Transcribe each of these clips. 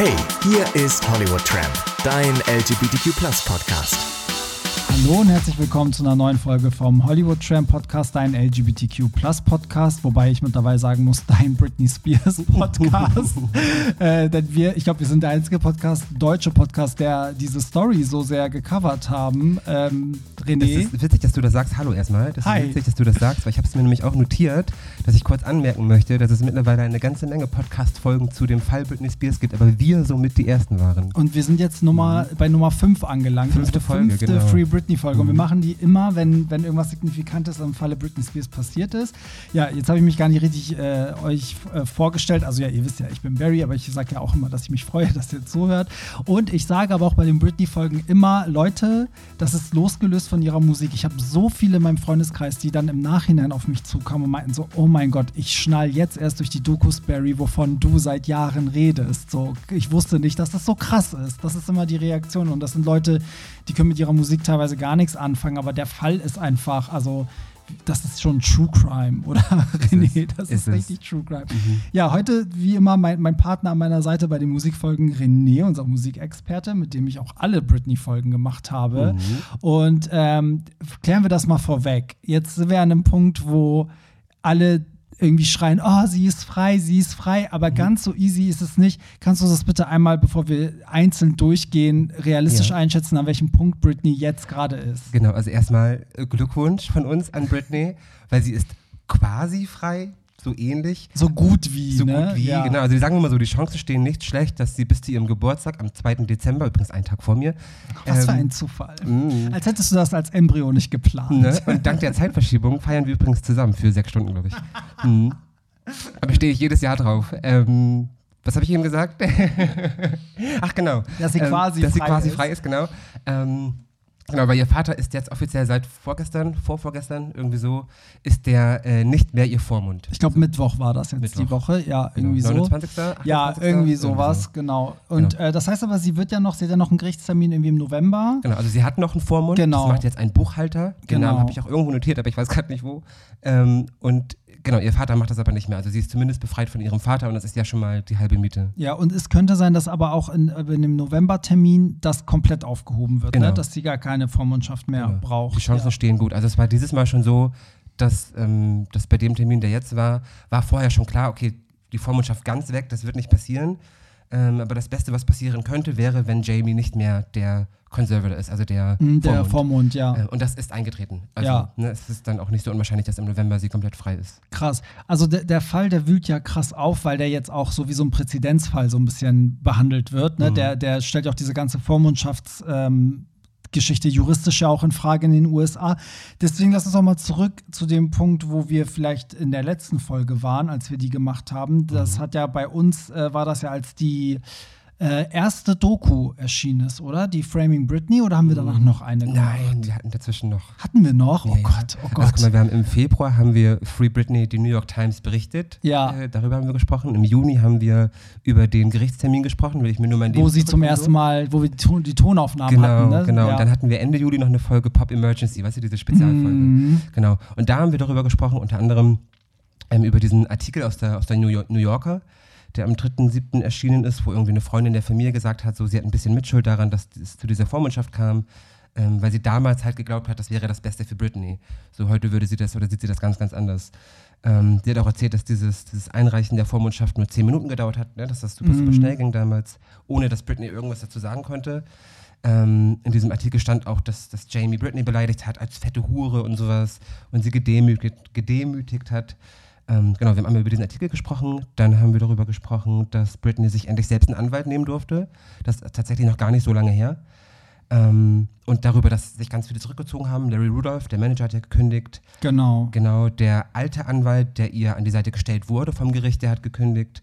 Hey, hier ist Hollywood Tramp, dein LGBTQ Podcast. Hallo und herzlich willkommen zu einer neuen Folge vom Hollywood Tram Podcast, dein LGBTQ Podcast, wobei ich mittlerweile sagen muss, dein Britney Spears Podcast. äh, denn wir, ich glaube, wir sind der einzige Podcast, deutsche Podcast, der diese Story so sehr gecovert haben. Ähm, René. Es ist witzig, dass du das sagst. Hallo erstmal. Das Hi. ist witzig, dass du das sagst, weil ich habe es mir nämlich auch notiert, dass ich kurz anmerken möchte, dass es mittlerweile eine ganze Menge Podcast-Folgen zu dem Fall Britney Spears gibt, aber wir somit die ersten waren. Und wir sind jetzt Nummer, bei Nummer 5 angelangt. Fünfte unsere Folge, fünfte genau. Free Britney-Folge. Und wir Mhm. machen die immer, wenn, wenn irgendwas Signifikantes im Falle Britney Spears passiert ist. Ja, jetzt habe ich mich gar nicht richtig äh, euch äh, vorgestellt. Also ja, ihr wisst ja, ich bin Barry, aber ich sage ja auch immer, dass ich mich freue, dass ihr zuhört. Und ich sage aber auch bei den Britney-Folgen immer, Leute, das ist losgelöst von ihrer Musik. Ich habe so viele in meinem Freundeskreis, die dann im Nachhinein auf mich zukamen und meinten so, oh mein Gott, ich schnall jetzt erst durch die Dokus, Barry, wovon du seit Jahren redest. So, ich wusste nicht, dass das so krass ist. Das ist immer die Reaktion. Und das sind Leute, die können mit ihrer Musik teilweise gar nichts anfangen, aber der Fall ist einfach, also das ist schon True Crime, oder René? Das ist, Ist es. richtig True Crime. Ja, heute, wie immer, mein, mein Partner an meiner Seite bei den Musikfolgen, René, unser Musikexperte, mit dem ich auch alle Britney-Folgen gemacht habe. Und ähm, klären wir das mal vorweg. Jetzt sind wir an einem Punkt, wo alle irgendwie schreien, oh, sie ist frei, sie ist frei, aber ganz so easy ist es nicht. Kannst du das bitte einmal, bevor wir einzeln durchgehen, realistisch Ja. einschätzen, an welchem Punkt Britney jetzt gerade ist? Genau, also erstmal äh, Glückwunsch von uns an Britney, weil sie ist quasi frei, so ähnlich. So gut wie, So ne? gut wie, ja. genau. Also sagen wir mal so, die Chancen stehen nicht schlecht, dass sie bis zu ihrem Geburtstag am 2. Dezember, übrigens einen Tag vor mir, Was für ähm, ein Zufall. mm. Als hättest du das als Embryo nicht geplant. Ne? Und dank der Zeitverschiebung feiern wir übrigens zusammen für sechs Stunden, glaube ich. Mhm. Aber stehe ich jedes Jahr drauf. Ähm, was habe ich eben gesagt? Ach genau. Dass sie Ähm, quasi dass sie frei quasi ist. frei ist, genau. Ähm, genau, weil ihr Vater ist jetzt offiziell seit vorgestern, vorvorgestern, irgendwie so, ist der äh, nicht mehr ihr Vormund. Ich glaube, Mittwoch war das jetzt Mittwoch. die Woche. Ja, Genau, irgendwie so. 29. Ja, 28., irgendwie sowas, genau. Und Genau. Äh, das heißt aber, sie wird ja noch, sie hat ja noch einen Gerichtstermin irgendwie im November. Genau, also sie hat noch einen Vormund. Genau. Das macht jetzt ein Buchhalter. Den Genau. Namen habe ich auch irgendwo notiert, aber ich weiß gerade nicht wo. Ähm, und genau, ihr Vater macht das aber nicht mehr. Also sie ist zumindest befreit von ihrem Vater und das ist ja schon mal die halbe Miete. Ja, und es könnte sein, dass aber auch in, äh, in dem Novembertermin das komplett aufgehoben wird, ne? Genau. dass sie gar keine Vormundschaft mehr Genau. braucht. Die Chancen ja. stehen gut. Also es war dieses Mal schon so, dass, ähm, dass bei dem Termin, der jetzt war, war vorher schon klar, okay, die Vormundschaft ganz weg, das wird nicht passieren. Ähm, aber das Beste, was passieren könnte, wäre, wenn Jamie nicht mehr der Conservator ist, also der, Mm, Der Vormund. Vormund, ja. Äh, und das ist eingetreten. Also Ja. ne, es ist dann auch nicht so unwahrscheinlich, dass im November sie komplett frei ist. Krass. Also der, der Fall, der wühlt ja krass auf, weil der jetzt auch so wie so ein Präzedenzfall so ein bisschen behandelt wird. Ne? Mhm. Der, der stellt ja auch diese ganze Vormundschafts- ähm, Geschichte juristisch ja auch in Frage in den USA. Deswegen lass uns auch mal zurück zu dem Punkt, wo wir vielleicht in der letzten Folge waren, als wir die gemacht haben. Das Mhm. hat ja bei uns, äh, war das ja als die äh, erste Doku erschienen ist, oder? Die Framing Britney oder haben wir danach noch eine gemacht? Nein, die hatten dazwischen noch. Hatten wir noch? Oh Ja, ja. Gott, oh Also, Gott. guck mal, wir haben im Februar haben wir Free Britney, die New York Times berichtet. Ja. Äh, darüber haben wir gesprochen. Im Juni haben wir über den Gerichtstermin gesprochen, will ich mir nur mein wo sie zum ersten. Mal, wo wir die, die Tonaufnahmen Genau, hatten. Ne? genau. Ja. Und dann hatten wir Ende Juli noch eine Folge Pop Emergency, weißt du, diese Spezialfolge. Mhm. Genau. Und da haben wir darüber gesprochen, unter anderem ähm, über diesen Artikel aus der, aus der New, York, New Yorker, der am 3.7. erschienen ist, wo irgendwie eine Freundin der Familie gesagt hat, so sie hat ein bisschen Mitschuld daran, dass es zu dieser Vormundschaft kam, ähm, weil sie damals halt geglaubt hat, das wäre das Beste für Britney. So heute würde sie das oder sieht sie das ganz, ganz anders. Ähm, sie hat auch erzählt, dass dieses, dieses Einreichen der Vormundschaft nur 10 Minuten gedauert hat, ne? dass das super, super Mhm. schnell ging damals, ohne dass Britney irgendwas dazu sagen konnte. Ähm, in diesem Artikel stand auch, dass, dass Jamie Britney beleidigt hat als fette Hure und sowas und sie gedemütigt, gedemütigt hat. Ähm, genau, wir haben einmal über diesen Artikel gesprochen, dann haben wir darüber gesprochen, dass Britney sich endlich selbst einen Anwalt nehmen durfte. Das ist tatsächlich noch gar nicht so lange her. Ähm, und darüber, dass sich ganz viele zurückgezogen haben. Larry Rudolph, der Manager, hat ja gekündigt. Genau. Genau, der alte Anwalt, der ihr an die Seite gestellt wurde vom Gericht, der hat gekündigt.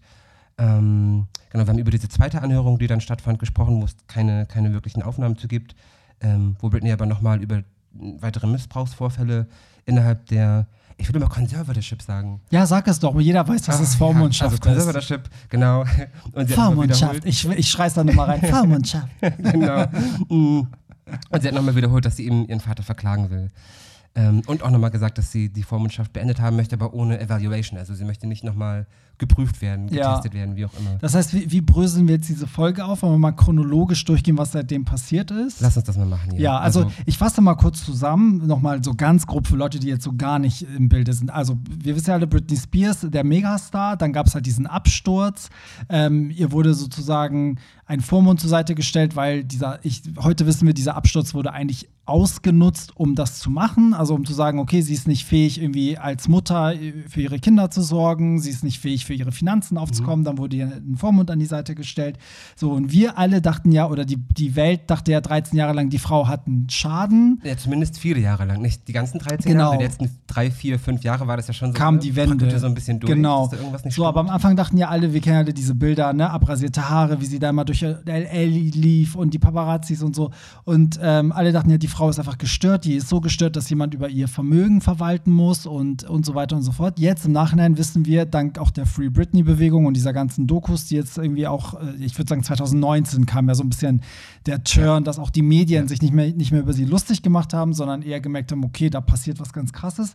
Ähm, genau, wir haben über diese zweite Anhörung, die dann stattfand, gesprochen, wo es keine, keine wirklichen Aufnahmen zu gibt, ähm, wo Britney aber nochmal über weitere Missbrauchsvorfälle innerhalb der, ich würde immer Conservatorship sagen. Ja, sag es doch. Jeder weiß, dass es Ah, Vormundschaft ja, also Conservatorship, genau. Und Vormundschaft. Ich, ich schrei's da nochmal rein. Vormundschaft. genau. Mm. Und sie hat nochmal wiederholt, dass sie eben ihren Vater verklagen will. Ähm, und auch nochmal gesagt, dass sie die Vormundschaft beendet haben möchte, aber ohne Evaluation. Also sie möchte nicht nochmal geprüft werden, Ja. getestet werden, wie auch immer. Das heißt, wie, wie bröseln wir jetzt diese Folge auf? Wollen wir mal chronologisch durchgehen, was seitdem passiert ist? Lass uns das mal machen. Ja, Ja, also, ich fasse mal kurz zusammen, nochmal so ganz grob für Leute, die jetzt so gar nicht im Bilde sind. Also wir wissen ja alle, Britney Spears, der Megastar, dann gab es halt diesen Absturz. Ähm, ihr wurde sozusagen ein Vormund zur Seite gestellt, weil dieser, ich, heute wissen wir, dieser Absturz wurde eigentlich ausgenutzt, um das zu machen. Also um zu sagen, okay, sie ist nicht fähig, irgendwie als Mutter äh, für ihre Kinder zu sorgen, sie ist nicht fähig, für ihre Finanzen aufzukommen, dann wurde ihr ein Vormund an die Seite gestellt. So, und wir alle dachten ja, oder die, die Welt dachte ja 13 Jahre lang, die Frau hat einen Schaden. ja, zumindest viele Jahre lang, nicht die ganzen 13 Genau. Jahre, die letzten drei, vier, fünf Jahre war das ja schon so. kam ne, die Wende. so ein bisschen durch, Genau. so, aber am Anfang dachten ja alle, wir kennen alle diese Bilder, ne, abrasierte Haare, wie sie da immer durch LA lief und die Paparazzis und so. Und ähm, alle dachten ja, die Frau ist einfach gestört, die ist so gestört, dass jemand über ihr Vermögen verwalten muss und, und so weiter und so fort. Jetzt im Nachhinein wissen wir, dank auch der Free Britney-Bewegung und dieser ganzen Dokus, die jetzt irgendwie auch, äh, ich würde sagen 2019 kam ja so ein bisschen der Turn, dass auch die Medien sich nicht mehr, nicht mehr über sie lustig gemacht haben, sondern eher gemerkt haben, okay, da passiert was ganz Krasses.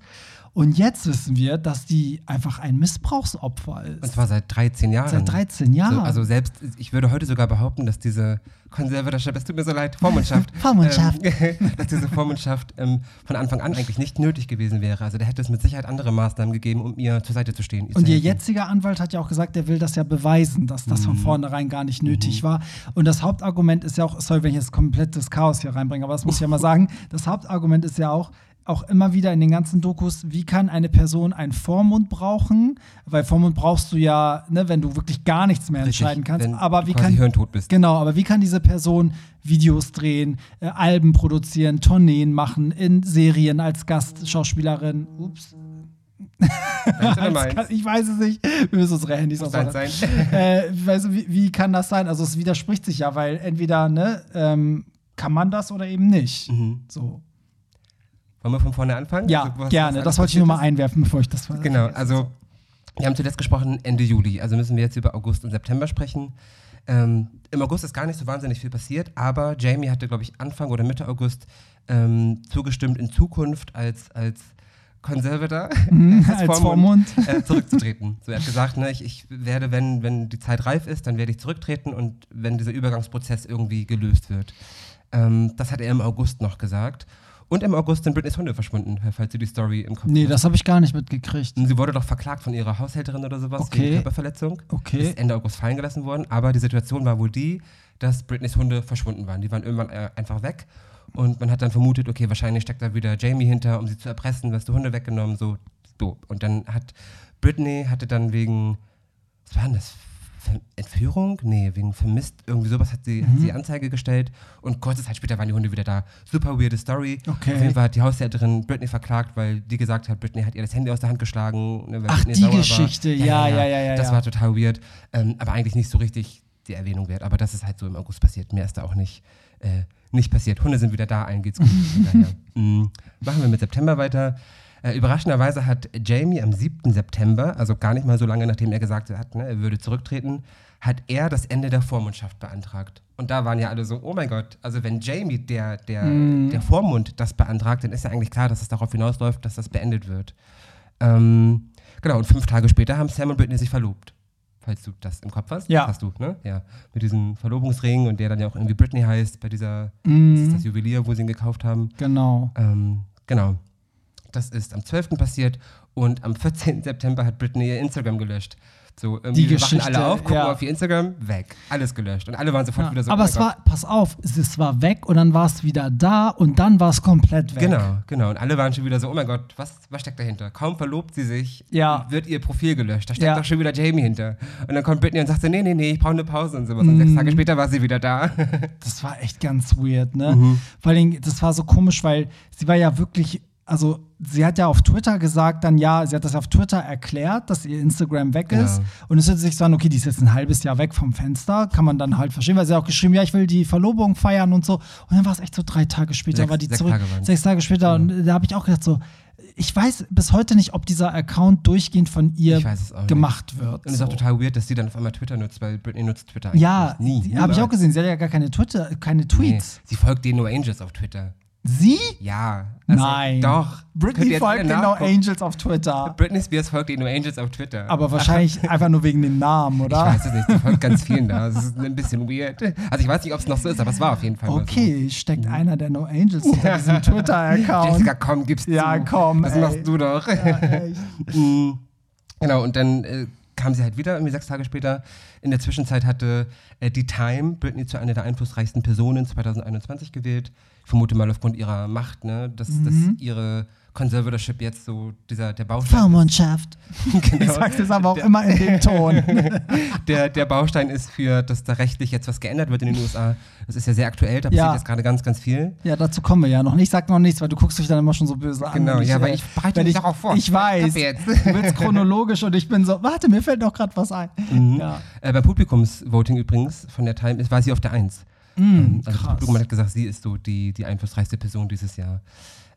Und jetzt wissen wir, dass die einfach ein Missbrauchsopfer ist. Und zwar seit 13 Jahren. Seit 13 Jahren. So, also selbst, ich würde heute sogar behaupten, dass diese Konservatorschaft, es tut mir so leid, Vormundschaft, Vormundschaft. ähm, dass diese Vormundschaft ähm, von Anfang an eigentlich nicht nötig gewesen wäre. Also da hätte es mit Sicherheit andere Maßnahmen gegeben, um ihr zur Seite zu stehen. Und ihr jetziger Anwalt hat ja auch gesagt, er will das ja beweisen, dass das Mhm. von vornherein gar nicht nötig war. Und das Hauptargument ist ja auch, sorry, wenn ich jetzt komplettes Chaos hier reinbringe, aber das muss ich ja mal sagen, das Hauptargument ist ja auch, auch immer wieder in den ganzen Dokus, wie kann eine Person einen Vormund brauchen? Weil Vormund brauchst du ja, ne, wenn du wirklich gar nichts mehr Richtig, entscheiden kannst. wenn Aber du wie kann hirntot bist. Genau, aber wie kann diese Person Videos drehen, äh, Alben produzieren, Tourneen machen, in Serien als Gastschauspielerin? Ups. Ich weiß es nicht. Wir müssen unsere Handys ausmachen. sein. Äh, weißt du, wie, wie kann das sein? Also es widerspricht sich ja, weil entweder ne, ähm, kann man das oder eben nicht. Mhm. So. Wollen wir von vorne anfangen? Ja, Also, gerne. Das wollte ich nur mal einwerfen, bevor ich das? Genau, also wir haben zuletzt gesprochen Ende Juli, also müssen wir jetzt über August und September sprechen. Ähm, Im August ist gar nicht so wahnsinnig viel passiert, aber Jamie hatte, glaube ich, Anfang oder Mitte August ähm, zugestimmt, in Zukunft als, als Conservator, Mhm, als Vormund. äh, zurückzutreten. So, er hat gesagt, ne, ich, ich werde, wenn, wenn die Zeit reif ist, dann werde ich zurücktreten und wenn dieser Übergangsprozess irgendwie gelöst wird. Ähm, das hat er im August noch gesagt. Und im August sind Britneys Hunde verschwunden, falls du die Story im Kopf Nee, hast. das habe ich gar nicht mitgekriegt. Sie wurde doch verklagt von ihrer Haushälterin oder sowas Okay. wegen Körperverletzung. Okay. Ist Ende August fallen gelassen worden. Aber die Situation war wohl die, dass Britneys Hunde verschwunden waren. Die waren irgendwann äh, einfach weg. Und man hat dann vermutet, okay, wahrscheinlich steckt da wieder Jamie hinter, um sie zu erpressen, was die Hunde weggenommen, so, so. Und dann hat Britney hatte dann wegen, was war denn das? Entführung? Nee, wegen vermisst, irgendwie sowas hat sie, hat Mhm. sie Anzeige gestellt und kurze Zeit später waren die Hunde wieder da. Super weirde Story. Okay. Auf jeden Fall hat die Haushälterin Britney verklagt, weil die gesagt hat, Britney hat ihr das Handy aus der Hand geschlagen. Ne, weil Ach, Britney die. Geschichte. Ja, ja, ja, ja, Das ja. war total weird. Ähm, aber eigentlich nicht so richtig die Erwähnung wert. Aber das ist halt so im August passiert. Mehr ist da auch nicht, äh, nicht passiert. Hunde sind wieder da, allen geht's gut. Daher. Mm, machen wir mit September weiter. Äh, überraschenderweise hat Jamie am 7. September, also gar nicht mal so lange nachdem er gesagt hat, ne, er würde zurücktreten, hat er das Ende der Vormundschaft beantragt. Und da waren ja alle so, oh mein Gott, also wenn Jamie, der, der, Mhm. der Vormund, das beantragt, dann ist ja eigentlich klar, dass es darauf hinausläuft, dass das beendet wird. Ähm, genau, und fünf Tage später haben Sam und Britney sich verlobt. Falls du das im Kopf hast. Ja. Hast du, ne? Ja. Mit diesem Verlobungsring und der dann ja auch irgendwie Britney heißt, bei dieser, das Mhm. ist das Juwelier, wo sie ihn gekauft haben. Genau. Ähm, genau. Das ist am 12. passiert und am 14. September hat Britney ihr Instagram gelöscht. So, Die Geschichte, alle auf, gucken ja. auf ihr Instagram, weg. Alles gelöscht. Und alle waren sofort Ja, wieder so. aber oh es Gott. war, pass auf, es, es war weg und dann war es wieder da und dann war es komplett weg. Genau, genau. Und alle waren schon wieder so, oh mein Gott, was, was steckt dahinter? Kaum verlobt sie sich, Ja. wird ihr Profil gelöscht. Da steckt Ja. doch schon wieder Jamie hinter. Und dann kommt Britney und sagt so, nee, nee, nee, ich brauche eine Pause und sowas. Und Mhm. sechs Tage später war sie wieder da. Das war echt ganz weird, ne? Mhm. Vor allem, das war so komisch, weil sie war ja wirklich, also sie hat ja auf Twitter gesagt, dann ja, sie hat das auf Twitter erklärt, dass ihr Instagram weg ist. Und es hört sich so an, okay, die ist jetzt ein halbes Jahr weg vom Fenster, kann man dann halt verstehen, weil sie hat auch geschrieben, ja, ich will die Verlobung feiern und so. Und dann war es echt so drei Tage später, Sechs- war die sechs zurück. Tage sechs Tage später. Und da habe ich auch gedacht, so, ich weiß bis heute nicht, ob dieser Account durchgehend von ihr auch nicht. gemacht wird. Und es ist so. auch total weird, dass sie dann auf einmal Twitter nutzt, weil Britney nutzt Twitter eigentlich Ja, nie. habe ich auch gesehen. Sie hat ja gar keine Twitter, keine Nee, Tweets. sie folgt den No Angels auf Twitter. Sie? Ja. Also, Nein. Doch. Britney folgt den No. Angels auf Twitter. Britney Spears folgt den No Angels auf Twitter. Aber wahrscheinlich einfach nur wegen dem Namen, ich oder? weiß es nicht, die folgt ganz vielen da. Das ist ein bisschen weird. Also ich weiß nicht, ob es noch so ist, aber es war auf jeden Fall Okay, steckt einer der No Angels hinter diesem so. Twitter-Account. Jessica, komm, gib's Ja, zu. komm, Das ey. machst du doch. Ja. Mm, genau, und dann äh, kam sie halt wieder, irgendwie sechs Tage später. In der Zwischenzeit hatte äh, die Time Britney zu einer der einflussreichsten Personen 2021 gewählt. Ich vermute mal aufgrund ihrer Macht, ne, dass, dass Mhm. ihre Conservatorship jetzt so dieser der Baustein Vormundschaft. ist. Ich Genau. sag's jetzt aber auch Der- immer in dem Ton. der, der Baustein ist für, dass da rechtlich jetzt was geändert wird in den USA. Das ist ja sehr aktuell, da Ja. passiert jetzt gerade ganz, ganz viel. Ja, dazu kommen wir ja noch nicht. Sag noch nichts, weil du guckst dich dann immer schon so böse an. Genau, ja, äh, weil ich bereite mich ich, darauf vor. Ich weiß. Du willst chronologisch und ich bin so, warte, mir fällt noch gerade was ein. Mhm. Ja. Äh, beim Publikumsvoting übrigens von der Time war sie auf der Eins. Mm, Ähm, also das krass. Publikum hat gesagt, sie ist so die, die einflussreichste Person dieses Jahr.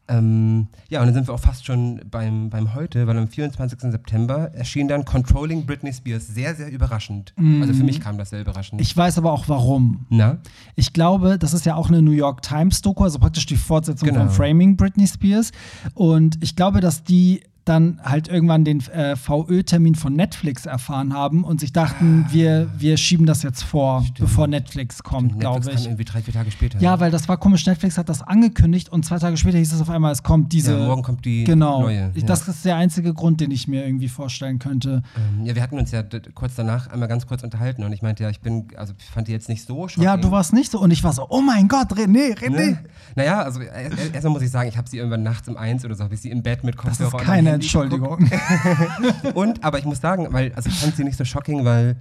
Ähm, ja, und dann sind wir auch fast schon beim, beim heute, weil am 24. September erschien dann Controlling Britney Spears sehr, sehr überraschend. Also für mich kam das sehr überraschend. Mm. Ich weiß aber auch warum. Na? Ich glaube, das ist ja auch eine New York Times Doku, also praktisch die Fortsetzung Genau. von Framing Britney Spears. Und ich glaube, dass die dann halt irgendwann den äh, VÖ-Termin von Netflix erfahren haben und sich dachten, wir, wir schieben das jetzt vor, bevor Netflix kommt, glaube kam ich. irgendwie drei, vier Tage später. Ja, weil das war komisch. Netflix hat das angekündigt und zwei Tage später hieß es auf einmal, es kommt diese. Ja, morgen kommt die genau. neue. Ja. Das ist der einzige Grund, den ich mir irgendwie vorstellen könnte. Ähm, ja, wir hatten uns ja kurz danach einmal ganz kurz unterhalten und ich meinte ja, ich bin, also ich fand die jetzt nicht so shocking. Ja, du warst nicht so und ich war so, oh mein Gott, René, René. Ne? Naja, also er- er- erstmal muss ich sagen, ich habe sie irgendwann nachts um eins oder so, habe ich sie im Bett mit Das Kopfhörer ist und keine Handy Entschuldigung. Und, aber ich muss sagen, weil, also ich fand sie nicht so shocking, weil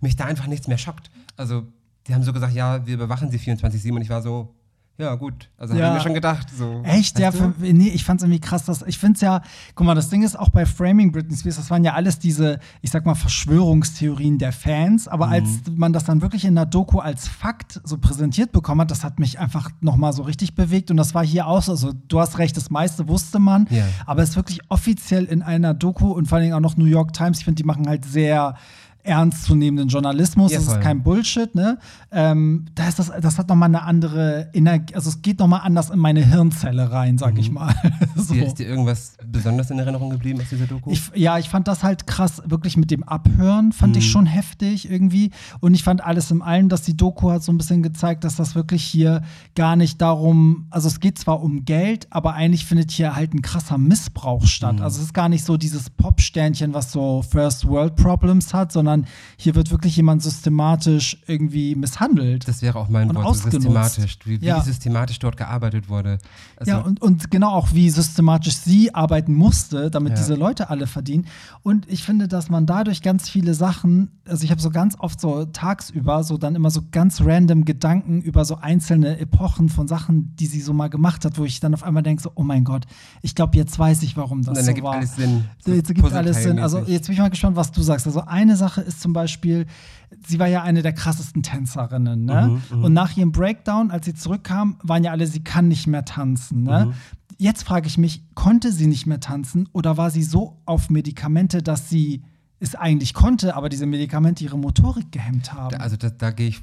mich da einfach nichts mehr schockt. Also, die haben so gesagt, ja, wir überwachen sie 24-7 und ich war so, ja, gut. Also Ja. habe ich mir schon gedacht. So, Echt? weißt Ja, nee, ich fand's irgendwie krass. Dass, ich find's ja, guck mal, das Ding ist auch bei Framing Britney Spears, das waren ja alles diese, ich sag mal, Verschwörungstheorien der Fans. Aber Mhm. als man das dann wirklich in der Doku als Fakt so präsentiert bekommen hat, das hat mich einfach nochmal so richtig bewegt. Und das war hier auch so. Also, du hast recht, das meiste wusste man. Ja. Aber es ist wirklich offiziell in einer Doku und vor allen Dingen auch noch New York Times. Ich finde, die machen halt sehr ernstzunehmenden Journalismus. Ja, das ist kein Bullshit, ne? Ähm, da ist das, das hat nochmal eine andere Energie, also es geht nochmal anders in meine Hirnzelle rein, sag ich mal. so. Ist dir irgendwas besonders in Erinnerung geblieben aus dieser Doku? Ich, ja, ich fand das halt krass, wirklich mit dem Abhören fand Mhm. ich schon heftig irgendwie. Und ich fand alles im Allen, dass die Doku hat so ein bisschen gezeigt, dass das wirklich hier gar nicht darum, also es geht zwar um Geld, aber eigentlich findet hier halt ein krasser Missbrauch statt. Mhm. Also es ist gar nicht so dieses Popsternchen, was so First World Problems hat, sondern hier wird wirklich jemand systematisch irgendwie misshandelt. das wäre auch mein und Wort, ausgenutzt. systematisch, wie, wie Ja. systematisch dort gearbeitet wurde. Also, ja, und, und genau auch, wie systematisch sie arbeiten musste, damit Ja. diese Leute alle verdienen. Und ich finde, dass man dadurch ganz viele Sachen, also ich habe so ganz oft so tagsüber so dann immer so ganz random Gedanken über so einzelne Epochen von Sachen, die sie so mal gemacht hat, wo ich dann auf einmal denke, so, oh mein Gott, ich glaube, jetzt weiß ich, warum das dann so war. alles Sinn. So, jetzt ergibt alles Sinn. Also jetzt bin ich mal gespannt, was du sagst. Also eine Sache ist zum Beispiel, sie war ja eine der krassesten Tänzerinnen. Ne? Mhm, Und nach ihrem Breakdown, als sie zurückkam, waren ja alle, sie kann nicht mehr tanzen. Ne? Mhm. Jetzt frage ich mich, konnte sie nicht mehr tanzen oder war sie so auf Medikamente, dass sie es eigentlich konnte, aber diese Medikamente ihre Motorik gehemmt haben? Also da, da gehe ich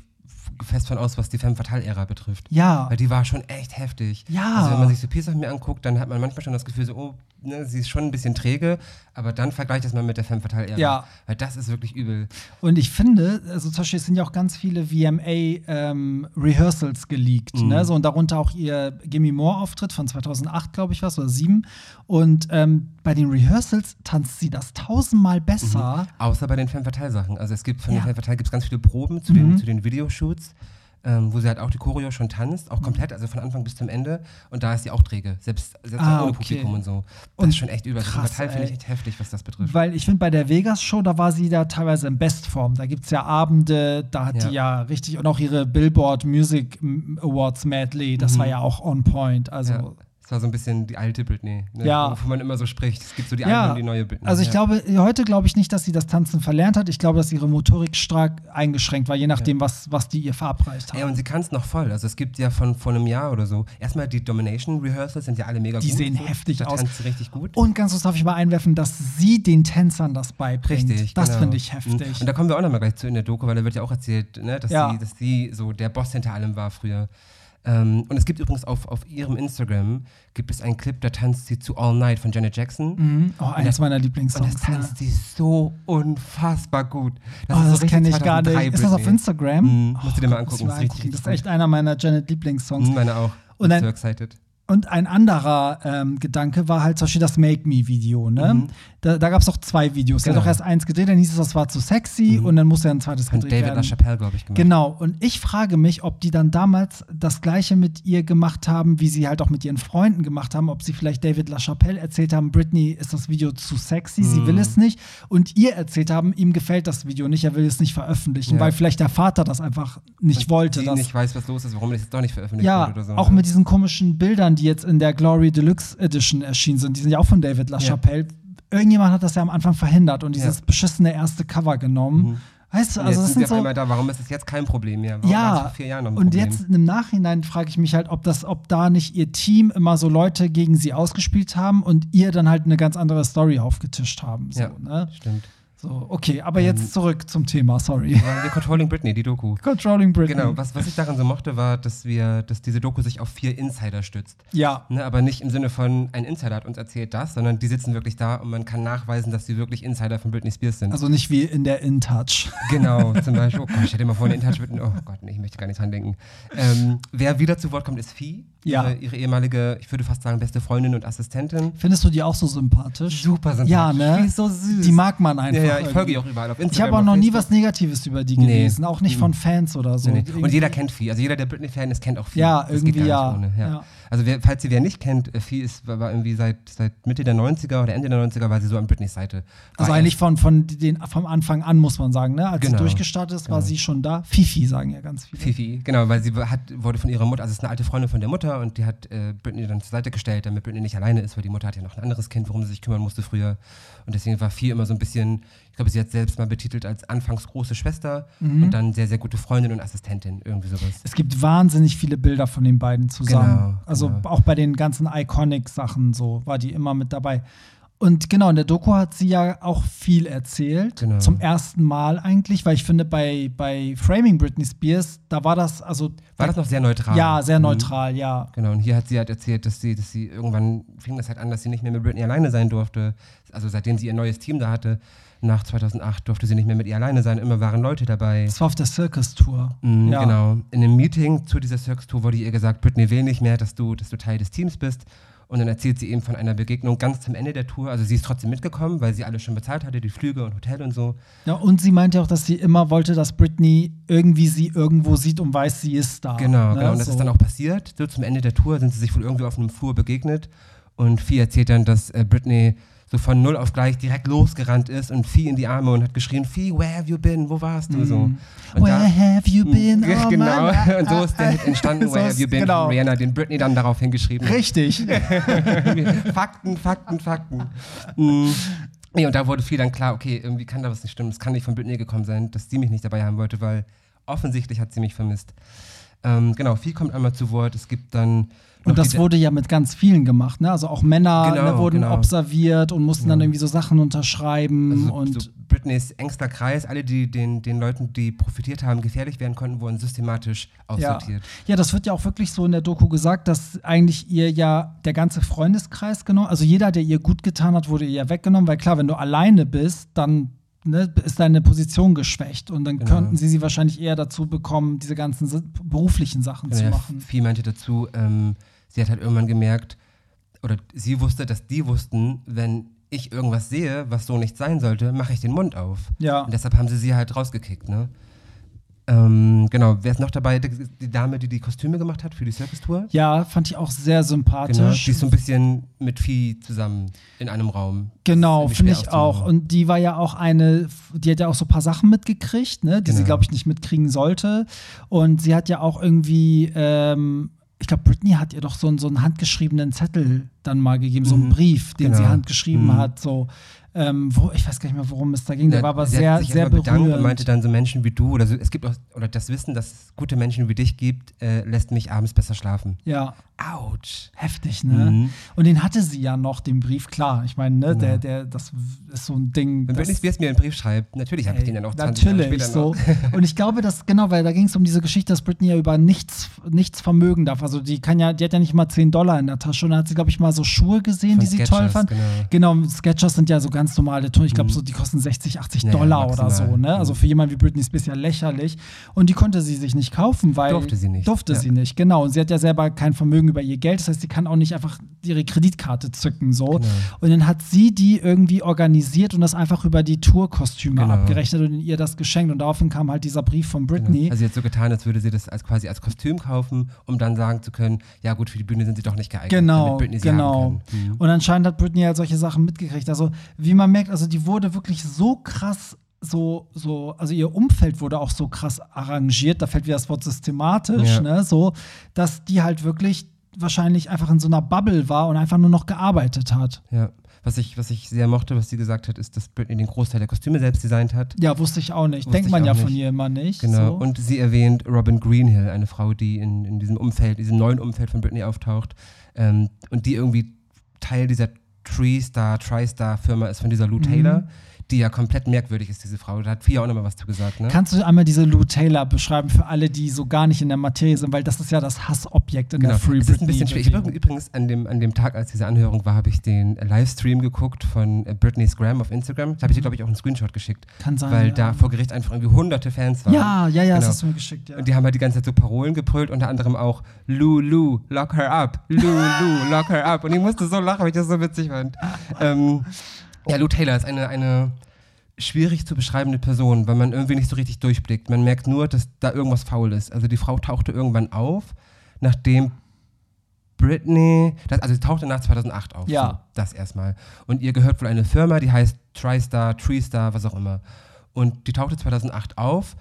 fest von aus, was die Femme Fatale-Ära betrifft. ja. Weil die war schon echt heftig. Ja. Also wenn man sich so Pierce mir anguckt, dann hat man manchmal schon das Gefühl so, oh, ne, sie ist schon ein bisschen träge, aber dann vergleicht das mal mit der Femme Fatale-Ära. Ja. Weil das ist wirklich übel. Und ich finde, also zum Beispiel es sind ja auch ganz viele VMA-Rehearsals geleakt, Mhm. ne? So, und darunter auch ihr Gimme More-Auftritt von 2008, glaube ich, was, oder 7. Und ähm, bei den Rehearsals tanzt sie das tausendmal besser. Außer bei den Femme Fatale-Sachen. Also es gibt von Ja. den Femme Fatale gibt's ganz viele Proben zu Mhm. den, zu den Videoshoots. Ähm, wo sie halt auch die Choreo schon tanzt, Mhm. auch komplett, also von Anfang bis zum Ende. Und da ist sie auch träge, selbst, selbst Ah, ohne okay. Publikum und so. Das Und ist schon echt übel. Also krass, Fatale finde ich echt heftig, was das betrifft. Weil ich finde, bei der Vegas-Show, da war sie da teilweise in Bestform. Da gibt es ja Abende, da hat Ja. die ja richtig, und auch ihre Billboard Music Awards Medley, das Mhm. war ja auch on point. Also ja. Das war so ein bisschen die alte Britney, ne? Ja. wovon man immer so spricht. Es gibt so die Ja, alte und die neue Britney. Also ich ja. glaube, heute glaube ich nicht, dass sie das Tanzen verlernt hat. Ich glaube, dass ihre Motorik stark eingeschränkt war, je nachdem, was, was die ihr verabreicht haben. Ja, und sie kann es noch voll. Also es gibt ja von vor einem Jahr oder so. Erstmal die Domination Rehearsals sind ja alle mega Die gut. sehen so. heftig da aus. tanzt sie richtig gut. Und ganz kurz darf ich mal einwerfen, dass sie den Tänzern das beibringt. Richtig, Das genau. finde ich Mhm. heftig. Und da kommen wir auch nochmal gleich zu in der Doku, weil da wird ja auch erzählt, ne, dass, sie, dass sie so der Boss hinter allem war früher. Ähm, und es gibt übrigens auf, auf ihrem Instagram gibt es einen Clip, da tanzt sie zu All Night von Janet Jackson. Mhm. Oh, eins meiner Und Lieblingssongs. das tanzt sie so unfassbar gut. Oh, ist so das kenne ich gar 2003 nicht. Ist das auf. Instagram? Mhm, musst du dir mal Gott, angucken, ich ist angucken. Das ist echt einer meiner Janet Lieblingssongs. Mhm, meine auch. Und Bin ein- so excited. Und ein anderer ähm, Gedanke war halt zum Beispiel das Make Me-Video. Ne? Mhm. Da, da gab es doch zwei Videos. Er hat Genau. doch erst eins gedreht, dann hieß es, das war zu sexy und dann musste er ein zweites gedreht David werden. LaChapelle, glaube ich, gemacht. Genau, und ich frage mich, ob die dann damals das gleiche mit ihr gemacht haben, wie sie halt auch mit ihren Freunden gemacht haben, ob sie vielleicht David LaChapelle erzählt haben, Britney ist das Video zu sexy, sie Mhm. will es nicht, und ihr erzählt haben, ihm gefällt das Video nicht, er will es nicht veröffentlichen, Ja. weil vielleicht der Vater das einfach nicht Und wollte. Sie dass nicht weiß, was los ist, warum das jetzt doch nicht veröffentlicht ja, wurde oder so. auch ne? mit diesen komischen Bildern, die jetzt in der Glory Deluxe Edition erschienen sind, die sind ja auch von David LaChapelle. Irgendjemand hat das ja am Anfang verhindert und dieses Ja. Mhm. beschissene erste Cover genommen. Weißt du, also das sind so. da, warum ist es jetzt kein Problem mehr? Warum Ja, vier Jahren und Problem? jetzt im Nachhinein frage ich mich halt, ob das, ob da nicht ihr Team immer so Leute gegen sie ausgespielt haben und ihr dann halt eine ganz andere Story aufgetischt haben. So, Ja. ne? Stimmt. So okay, aber jetzt zurück zum Thema, sorry. Wir Controlling Britney, die Doku. Controlling Britney. Genau, was, was ich daran so mochte, war, dass wir, dass diese Doku sich auf vier Insider stützt. Ja, Ne, aber nicht im Sinne von, ein Insider hat uns erzählt das, sondern die sitzen wirklich da und man kann nachweisen, dass sie wirklich Insider von Britney Spears sind. also nicht wie in der InTouch. Genau, zum Beispiel, oh Gott, ich hätte mal vorhin InTouch mit, oh Gott, nee, ich möchte gar nicht dran denken. Ähm, wer wieder zu Wort kommt, ist Vieh, Ja. ihre, ihre ehemalige, ich würde fast sagen, beste Freundin und Assistentin. Findest du die auch so sympathisch? Super sympathisch. Ja, ne? Die ist so süß. Die mag man einfach. Ja, ja, ich folge ihr auch überall auf Ich Instagram. habe auch noch nie was Negatives über die Nee. gelesen, auch nicht von Fans oder so. Nee, nee. Und jeder kennt Vieh. Also jeder, der Britney-Fan ist, kennt auch Vieh. Ja, Das irgendwie ja. Ja. Ja. Also wer, falls sie wer nicht kennt, äh, Vieh ist, war irgendwie seit, seit Mitte der 90er oder Ende der 90er war sie so an Britneys Seite. Also War eigentlich von, von den, vom Anfang an, muss man sagen, ne? Als sie Genau. durchgestartet ist, war Genau. sie schon da. Fifi sagen ja ganz viele. Fifi, genau, weil sie hat, wurde von ihrer Mutter, also es ist eine alte Freundin von der Mutter und die hat äh, Britney dann zur Seite gestellt, damit Britney nicht alleine ist, weil die Mutter hat ja noch ein anderes Kind, worum sie sich kümmern musste früher. Und deswegen war Fi immer so ein bisschen, ich glaube, sie hat selbst mal betitelt als anfangs große Schwester Mhm. und dann sehr, sehr gute Freundin und Assistentin, irgendwie sowas. Es gibt wahnsinnig viele Bilder von den beiden zusammen. Genau, also genau. auch bei den ganzen Iconic-Sachen so war die immer mit dabei. Und genau, in der Doku hat sie ja auch viel erzählt. Genau. Zum ersten Mal eigentlich, weil ich finde, bei, bei Framing Britney Spears, da war das, also. War das noch sehr neutral? Ja, sehr Mhm. neutral, ja. Genau, und hier hat sie halt erzählt, dass sie, dass sie irgendwann fing das halt an, dass sie nicht mehr mit Britney alleine sein durfte. Also seitdem sie ihr neues Team da hatte, nach 2008 durfte sie nicht mehr mit ihr alleine sein. Immer waren Leute dabei. Das war auf der Circus-Tour. Mhm, ja. Genau. In einem Meeting zu dieser Circus Tour wurde ihr gesagt, Britney will nicht mehr, dass du, dass du Teil des Teams bist. Und dann erzählt sie eben von einer Begegnung ganz zum Ende der Tour. Also sie ist trotzdem mitgekommen, weil sie alles schon bezahlt hatte, die Flüge und Hotel und so. Ja, und sie meinte auch, dass sie immer wollte, dass Britney irgendwie sie irgendwo sieht und weiß, sie ist da. Genau, ne? genau. Und das so. ist dann auch passiert. So zum Ende der Tour sind sie sich wohl irgendwie auf einem Flur begegnet. Und Fee erzählt dann, dass äh, Britney so von null auf gleich direkt losgerannt ist und Fee in die Arme und hat geschrien, Fee, where have you been? Wo warst du? So. Und Mhm. Where da- have you been? Ja, Oh, genau. Mann. Und so ist der Hit entstanden, So Where ist- Have You Been genau. von Rihanna, den Britney dann darauf hingeschrieben. Richtig. Fakten, Fakten, Fakten. Mm. Nee, und da wurde viel dann klar, okay, irgendwie kann da was nicht stimmen. Es kann nicht von Britney gekommen sein, dass sie mich nicht dabei haben wollte, weil offensichtlich hat sie mich vermisst. Ähm, genau, viel kommt einmal zu Wort. Es gibt dann. Und das wurde ja mit ganz vielen gemacht, ne? Also auch Männer Genau, ne, wurden genau. observiert und mussten dann irgendwie so Sachen unterschreiben also und so Britneys engster Kreis, alle, die den, den Leuten, die profitiert haben, gefährlich werden konnten, wurden systematisch ja. aussortiert. ja, das wird ja auch wirklich so in der Doku gesagt, dass eigentlich ihr ja der ganze Freundeskreis genommen, also jeder, der ihr gut getan hat, wurde ihr ja weggenommen, weil klar, wenn du alleine bist, dann ne, ist deine Position geschwächt und dann Genau. könnten sie sie wahrscheinlich eher dazu bekommen, diese ganzen beruflichen Sachen zu Ja, machen. Viel meinte dazu, ähm, sie hat halt irgendwann gemerkt, oder sie wusste, dass die wussten, wenn ich irgendwas sehe, was so nicht sein sollte, mache ich den Mund auf. Ja. Und deshalb haben sie sie halt rausgekickt, ne? Ähm, genau, wer ist noch dabei? Die, Dame, die die Kostüme gemacht hat für die Circus-Tour. Ja, fand ich auch sehr sympathisch. Genau, die ist so ein bisschen mit Vieh zusammen in einem Raum. Genau, finde ich auch. Und die war ja auch eine, die hat ja auch so ein paar Sachen mitgekriegt, ne, die sie, Genau. glaube ich, nicht mitkriegen sollte. Und sie hat ja auch irgendwie, ähm, ich glaube, Britney hat ihr doch so, einen- so einen handgeschriebenen Zettel dann mal gegeben, so einen Mhm, Brief, den genau. sie handgeschrieben Mhm. hat, so. Ähm, wo, ich weiß gar nicht mehr, worum es da ging. Der Ja, war aber sehr, sehr berührend. und meinte dann so Menschen wie du oder so, es gibt auch, oder das Wissen, dass es gute Menschen wie dich gibt, äh, lässt mich abends besser schlafen. ja, Autsch. heftig, ne? Mhm. Und den hatte sie ja noch, den Brief, klar. Ich meine, ne, Genau. der, der, das ist so ein Ding. Wenn Britney Spears mir einen Brief schreibt, natürlich habe ich den dann auch 20 Jahre Natürlich, später so. noch. Und ich glaube, dass, genau, weil da ging es um diese Geschichte, dass Britney ja über nichts, nichts vermögen darf. Also die kann ja, die hat ja nicht mal 10 Dollar in der Tasche. Und dann hat sie, glaube ich, mal so Schuhe gesehen, Von die sie toll Skechers, fand. genau. Genau, Sketchers sind ja so ganz normale Turnschuhe. Ich glaube, so, die kosten 60, 80 Ja, Dollar oder maximal. so, ne? Also Mhm. für jemanden wie Britney Spears ja lächerlich. Und die konnte sie sich nicht kaufen, weil. Durfte sie nicht, Durfte ja. sie nicht, genau. Und sie hat ja selber kein Vermögen über ihr Geld. Das heißt, sie kann auch nicht einfach ihre Kreditkarte zücken, so. Genau. Und dann hat sie die irgendwie organisiert und das einfach über die Tourkostüme Genau. abgerechnet und ihr das geschenkt. Und daraufhin kam halt dieser Brief von Britney. Genau. Also sie hat so getan, als würde sie das als quasi als Kostüm kaufen, um dann sagen zu können, ja gut, für die Bühne sind sie doch nicht geeignet. Genau, genau. Mhm. Und anscheinend hat Britney halt solche Sachen mitgekriegt. Also, wie man merkt, also die wurde wirklich so krass, so, so, also ihr Umfeld wurde auch so krass arrangiert, da fällt wieder das Wort systematisch, Ja. ne, so, dass die halt wirklich wahrscheinlich einfach in so einer Bubble war und einfach nur noch gearbeitet hat. Ja. Was ich, was ich sehr mochte, was sie gesagt hat, ist, dass Britney den Großteil der Kostüme selbst designt hat. Ja, wusste ich auch nicht. Wusste Denkt man ja von nicht. ihr immer nicht. Genau. So. Und sie erwähnt Robin Greenhill, eine Frau, die in, in diesem Umfeld, diesem neuen Umfeld von Britney auftaucht ähm, und die irgendwie Teil dieser Tree-Star, Tri-Star-Firma ist von dieser Lou Mhm. Taylor, die ja komplett merkwürdig ist, diese Frau. Da hat Fia auch nochmal was zu gesagt, ne? Kannst du einmal diese Lou Taylor beschreiben für alle, die so gar nicht in der Materie sind, weil das ist ja das Hassobjekt in Genau. der Free es ist ein bisschen schwer. Ich habe Britney. übrigens an dem, an dem Tag, als diese Anhörung war, habe ich den Livestream geguckt von äh, Britney's Gram auf Instagram. Da habe ich dir, glaube ich, auch einen Screenshot geschickt. Kann sein, Weil ja. da vor Gericht einfach irgendwie hunderte Fans waren. Ja, ja, ja, das Genau. hast du mir geschickt, ja. Und die haben halt die ganze Zeit so Parolen gebrüllt, unter anderem auch Lou, Lou, lock her up. Lou, Lou, lock her up. Und ich musste so lachen, weil ich das so witzig fand. ähm, ja, Lou Taylor ist eine, eine schwierig zu beschreibende Person, weil man irgendwie nicht so richtig durchblickt. Man merkt nur, dass da irgendwas faul ist. Also die Frau tauchte irgendwann auf, nachdem Britney, das, also sie tauchte nach 2008 auf. Ja. So, das erstmal. Und ihr gehört wohl eine Firma, die heißt TriStar, TreeStar, was auch immer. Und die tauchte 2008 auf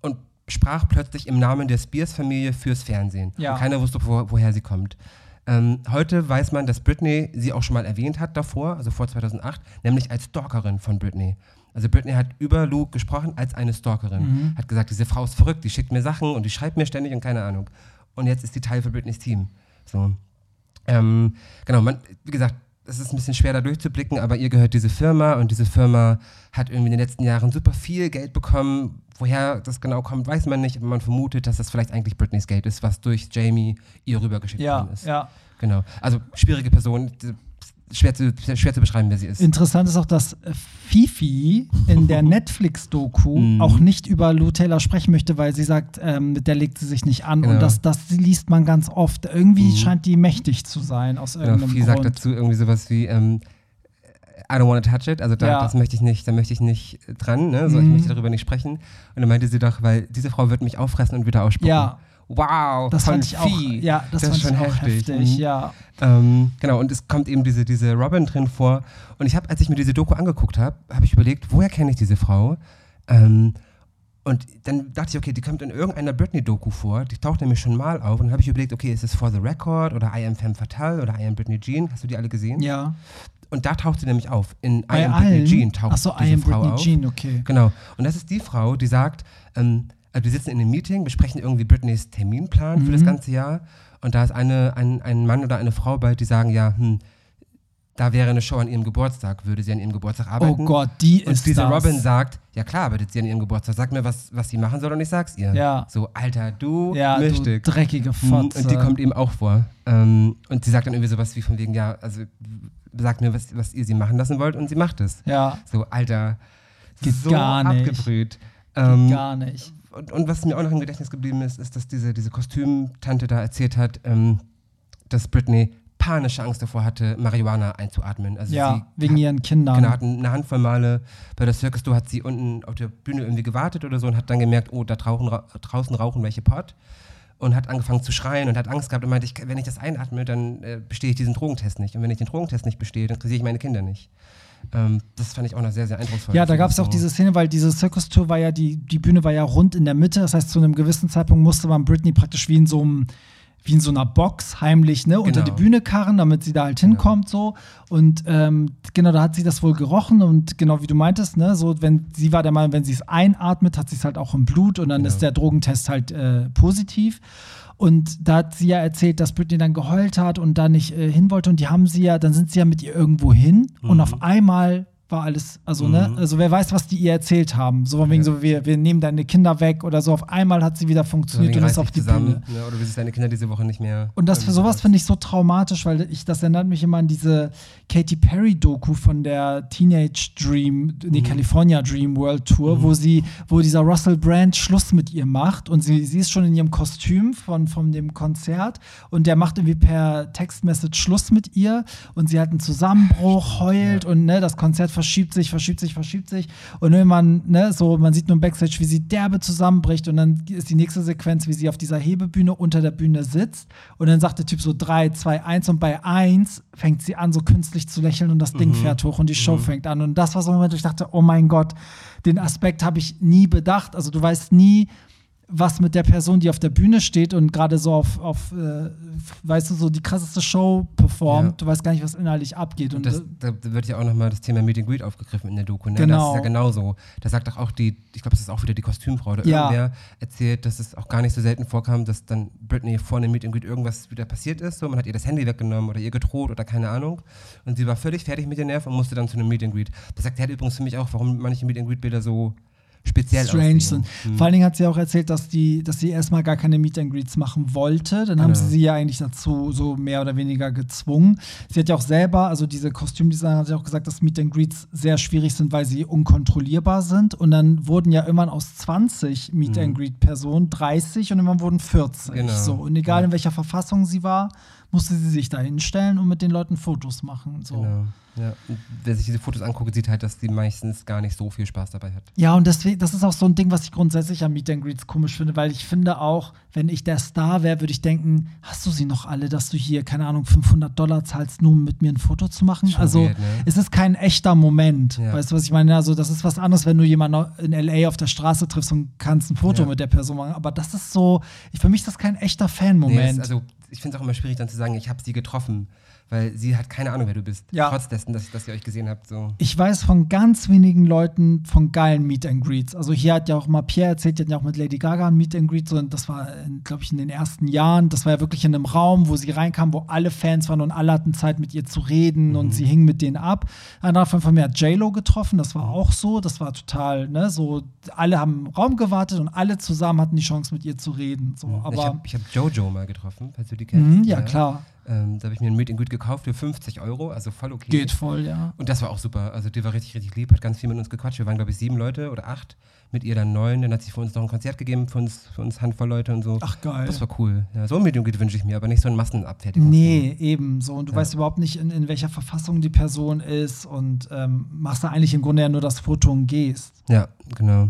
und sprach plötzlich im Namen der Spears-Familie fürs Fernsehen. Ja. Und keiner wusste, wo, woher sie kommt. Ähm, heute weiß man, dass Britney sie auch schon mal erwähnt hat davor, also vor 2008, nämlich als Stalkerin von Britney. Also Britney hat über Lou gesprochen als eine Stalkerin. Mhm. Hat gesagt, diese Frau ist verrückt, die schickt mir Sachen und die schreibt mir ständig und keine Ahnung. Und jetzt ist die Teil von Britneys Team. So. Ähm, genau, man, wie gesagt, es ist ein bisschen schwer da durchzublicken, aber ihr gehört diese Firma und diese Firma hat irgendwie in den letzten Jahren super viel Geld bekommen. Woher das genau kommt, weiß man nicht, aber man vermutet, dass das vielleicht eigentlich Britneys Geld ist, was durch Jamie ihr rübergeschickt ja, worden ist. ja. Genau. Also schwierige Person, schwer zu, schwer zu beschreiben, wer sie ist. Interessant ist auch, dass Fifi in der Netflix-Doku Mhm. auch nicht über Lou Taylor sprechen möchte, weil sie sagt, ähm, mit der legt sie sich nicht an. Und Genau. das, das liest man ganz oft. Irgendwie Mhm. scheint die mächtig zu sein, aus Genau, irgendeinem Vieh sagt Grund. dazu irgendwie sowas wie, ähm, I don't want to touch it, also da, Ja. das möchte ich nicht, da möchte ich nicht dran, ne? so, ich Mhm. möchte darüber nicht sprechen. Und dann meinte sie doch, weil diese Frau wird mich auffressen und wieder ausspucken. Ja. Wow, Das fand ich auch, ja, das, Das fand ist schon ich auch heftig, heftig. mhm. ja. Ähm, genau, und es kommt eben diese, diese Robin drin vor. Und ich habe, als ich mir diese Doku angeguckt habe, habe ich überlegt, woher kenne ich diese Frau? Ähm, und dann dachte ich, okay, die kommt in irgendeiner Britney-Doku vor. Die taucht nämlich schon mal auf. Und dann habe ich überlegt, okay, ist es For the Record oder I Am Femme Fatale oder I Am Britney Jean? Hast du die alle gesehen? Ja. Und da taucht sie nämlich auf. In I Bei Am Britney allen. Jean taucht Achso, diese I am Frau Britney auf. Jean, okay. Genau. Und das ist die Frau, die sagt, ähm, also wir sitzen in einem Meeting, besprechen irgendwie Britneys Terminplan für das Mhm. ganze Jahr. Und da ist eine, ein, ein Mann oder eine Frau bei, die sagen, ja, hm, da wäre eine Show an ihrem Geburtstag, würde sie an ihrem Geburtstag Oh arbeiten. Gott, die Und ist diese das. Robin sagt, ja klar, arbeitet sie an ihrem Geburtstag. Sag mir, was, was sie machen soll und ich sag's ihr. Ja. So, Alter, du ja, du dreckige Fotze. Und die kommt eben auch vor. Ähm, und sie sagt dann irgendwie sowas wie von wegen, ja, also sagt mir, was, was ihr sie machen lassen wollt und sie macht es. Ja, So, Alter, Geht so gar nicht. abgebrüht. Ähm, gar nicht. und, und was mir auch noch im Gedächtnis geblieben ist, ist, dass diese, diese Kostümtante da erzählt hat, ähm, dass Britney panische Angst davor hatte, Marihuana einzuatmen. Also Ja, sie wegen hat, ihren Kindern. Genau, hat eine Handvoll Male bei der Circus Du hat sie unten auf der Bühne irgendwie gewartet oder so und hat dann gemerkt, oh, da draußen, ra draußen rauchen welche Pott. Und hat angefangen zu schreien und hat Angst gehabt und meinte, ich, wenn ich das einatme, dann äh, bestehe ich diesen Drogentest nicht. Und wenn ich den Drogentest nicht bestehe, dann kriege ich meine Kinder nicht. Ähm, das fand ich auch noch sehr, sehr eindrucksvoll. Ja, da gab es auch diese Szene, weil diese Circus-Tour war ja, die, die Bühne war ja rund in der Mitte. Das heißt, zu einem gewissen Zeitpunkt musste man Britney praktisch wie in so einem, wie in so einer Box heimlich ne, unter die Genau. Bühne karren, damit sie da halt hinkommt so. Und ähm, genau, da hat sie das wohl gerochen und genau wie du meintest, ne, so wenn sie war der Meinung, wenn sie es einatmet, hat sie es halt auch im Blut und dann Genau. ist der Drogentest halt äh, positiv. Und da hat sie ja erzählt, dass Britney dann geheult hat und da nicht äh, hin wollte. Und die haben sie ja, dann sind sie ja mit ihr irgendwo hin Mhm. und auf einmal war alles, also ne, also wer weiß, was die ihr erzählt haben. So von wegen so, wir, wir nehmen deine Kinder weg oder so. Auf einmal hat sie wieder funktioniert und ist auf die zusammen, Bühne. Ne, oder du siehst deine Kinder diese Woche nicht mehr. Und das für sowas finde ich so traumatisch, weil ich, das erinnert mich immer an diese Katy Perry-Doku von der Teenage Dream, Mhm. die California Dream World Tour, wo sie, wo dieser Russell Brand Schluss mit ihr macht und sie, sie ist schon in ihrem Kostüm von, von dem Konzert und der macht irgendwie per Textmessage Schluss mit ihr und sie hat einen Zusammenbruch, heult und ne, das Konzert verschiebt sich, verschiebt sich, verschiebt sich. Und irgendwann, ne, so, man sieht nur im Backstage, wie sie derbe zusammenbricht und dann ist die nächste Sequenz, wie sie auf dieser Hebebühne unter der Bühne sitzt. Und dann sagt der Typ so 3, 2, 1 und bei 1 fängt sie an, so künstlich zu lächeln und das Ding fährt hoch und die Show fängt an. Und das war so ein Moment, wo ich dachte, oh mein Gott, den Aspekt habe ich nie bedacht, also du weißt nie, was mit der Person, die auf der Bühne steht und gerade so auf, auf äh, weißt du, so die krasseste Show performt, Ja. du weißt gar nicht, was inhaltlich abgeht. Und, Das, äh, da wird ja auch nochmal das Thema Meet and Greet aufgegriffen in der Doku. Ne? Das Genau. ist ja genauso. Da sagt doch auch die, ich glaube, das ist auch wieder die Kostümfrau oder Ja. irgendwer erzählt, dass es auch gar nicht so selten vorkam, dass dann Britney vor einem Meet and Greet irgendwas wieder passiert ist. So, man hat ihr das Handy weggenommen oder ihr gedroht oder keine Ahnung. Und sie war völlig fertig mit den Nerven und musste dann zu einem Meet and Greet. Das sagt er übrigens für mich auch, warum manche Meet and Greet Bilder so speziell strange sind. Vor allen Dingen hat sie auch erzählt, dass, die, dass sie erstmal gar keine Meet and Greets machen wollte. Dann haben Genau. sie sie ja eigentlich dazu so mehr oder weniger gezwungen. Sie hat ja auch selber, also diese Kostümdesigner hat ja auch gesagt, dass Meet and Greets sehr schwierig sind, weil sie unkontrollierbar sind. Und dann wurden ja irgendwann aus 20 Meet and Greet Personen 30 und irgendwann wurden 40. Genau. So. Und egal Ja. in welcher Verfassung sie war, musste sie sich da hinstellen und mit den Leuten Fotos machen. So. Genau. Ja. Und wer sich diese Fotos anguckt, sieht halt, dass die meistens gar nicht so viel Spaß dabei hat. Ja, und deswegen, das ist auch so ein Ding, was ich grundsätzlich am Meet and Greets komisch finde, weil ich finde auch, wenn ich der Star wäre, würde ich denken, hast du sie noch alle, dass du hier, keine Ahnung, 500 Dollar zahlst, nur um mit mir ein Foto zu machen? Schon also, weird, ne? es ist kein echter Moment. Ja. Weißt du, was ich meine? Also, das ist was anderes, wenn du jemanden in L.A. auf der Straße triffst und kannst ein Foto Ja. mit der Person machen. Aber das ist so, für mich ist das kein echter Nee, Fan-Moment. das, also ich finde es auch immer schwierig dann zu sagen, ich habe sie getroffen, weil sie hat keine Ahnung, wer du bist. Ja. Trotz dessen, dass, dass ihr euch gesehen habt. So. Ich weiß von ganz wenigen Leuten von geilen Meet and Greets. Also hier hat ja auch mal Pierre erzählt, die hatten ja auch mit Lady Gaga ein Meet and Greet. So, und das war, glaube ich, in den ersten Jahren. Das war ja wirklich in einem Raum, wo sie reinkam, wo alle Fans waren und alle hatten Zeit mit ihr zu reden und sie hing mit denen ab. Einer von, von mir hat J-Lo getroffen, das war auch so. Das war total, ne, so, alle haben im Raum gewartet und alle zusammen hatten die Chance, mit ihr zu reden. So, ich aber habe ich hab Jojo mal getroffen, falls du die kennst. Mhm, ja, klar, Ähm, da habe ich mir ein Meet and Greet gekauft für 50 Euro, also voll okay. geht voll, ja. Und das war auch super. Also die war richtig, richtig lieb, hat ganz viel mit uns gequatscht. Wir waren, glaube ich, sieben Leute oder acht. Mit ihr dann neun. Dann hat sie für uns noch ein Konzert gegeben, für uns, für uns Handvoll Leute und so. Ach, geil. Das war cool. Ja, so ein Meet and Greet wünsche ich mir, aber nicht so ein Massenabfertigung. Nee, eben so. Und du Ja. weißt überhaupt nicht, in, in welcher Verfassung die Person ist und ähm, machst da eigentlich im Grunde ja nur das Foto und gehst. Ja, genau.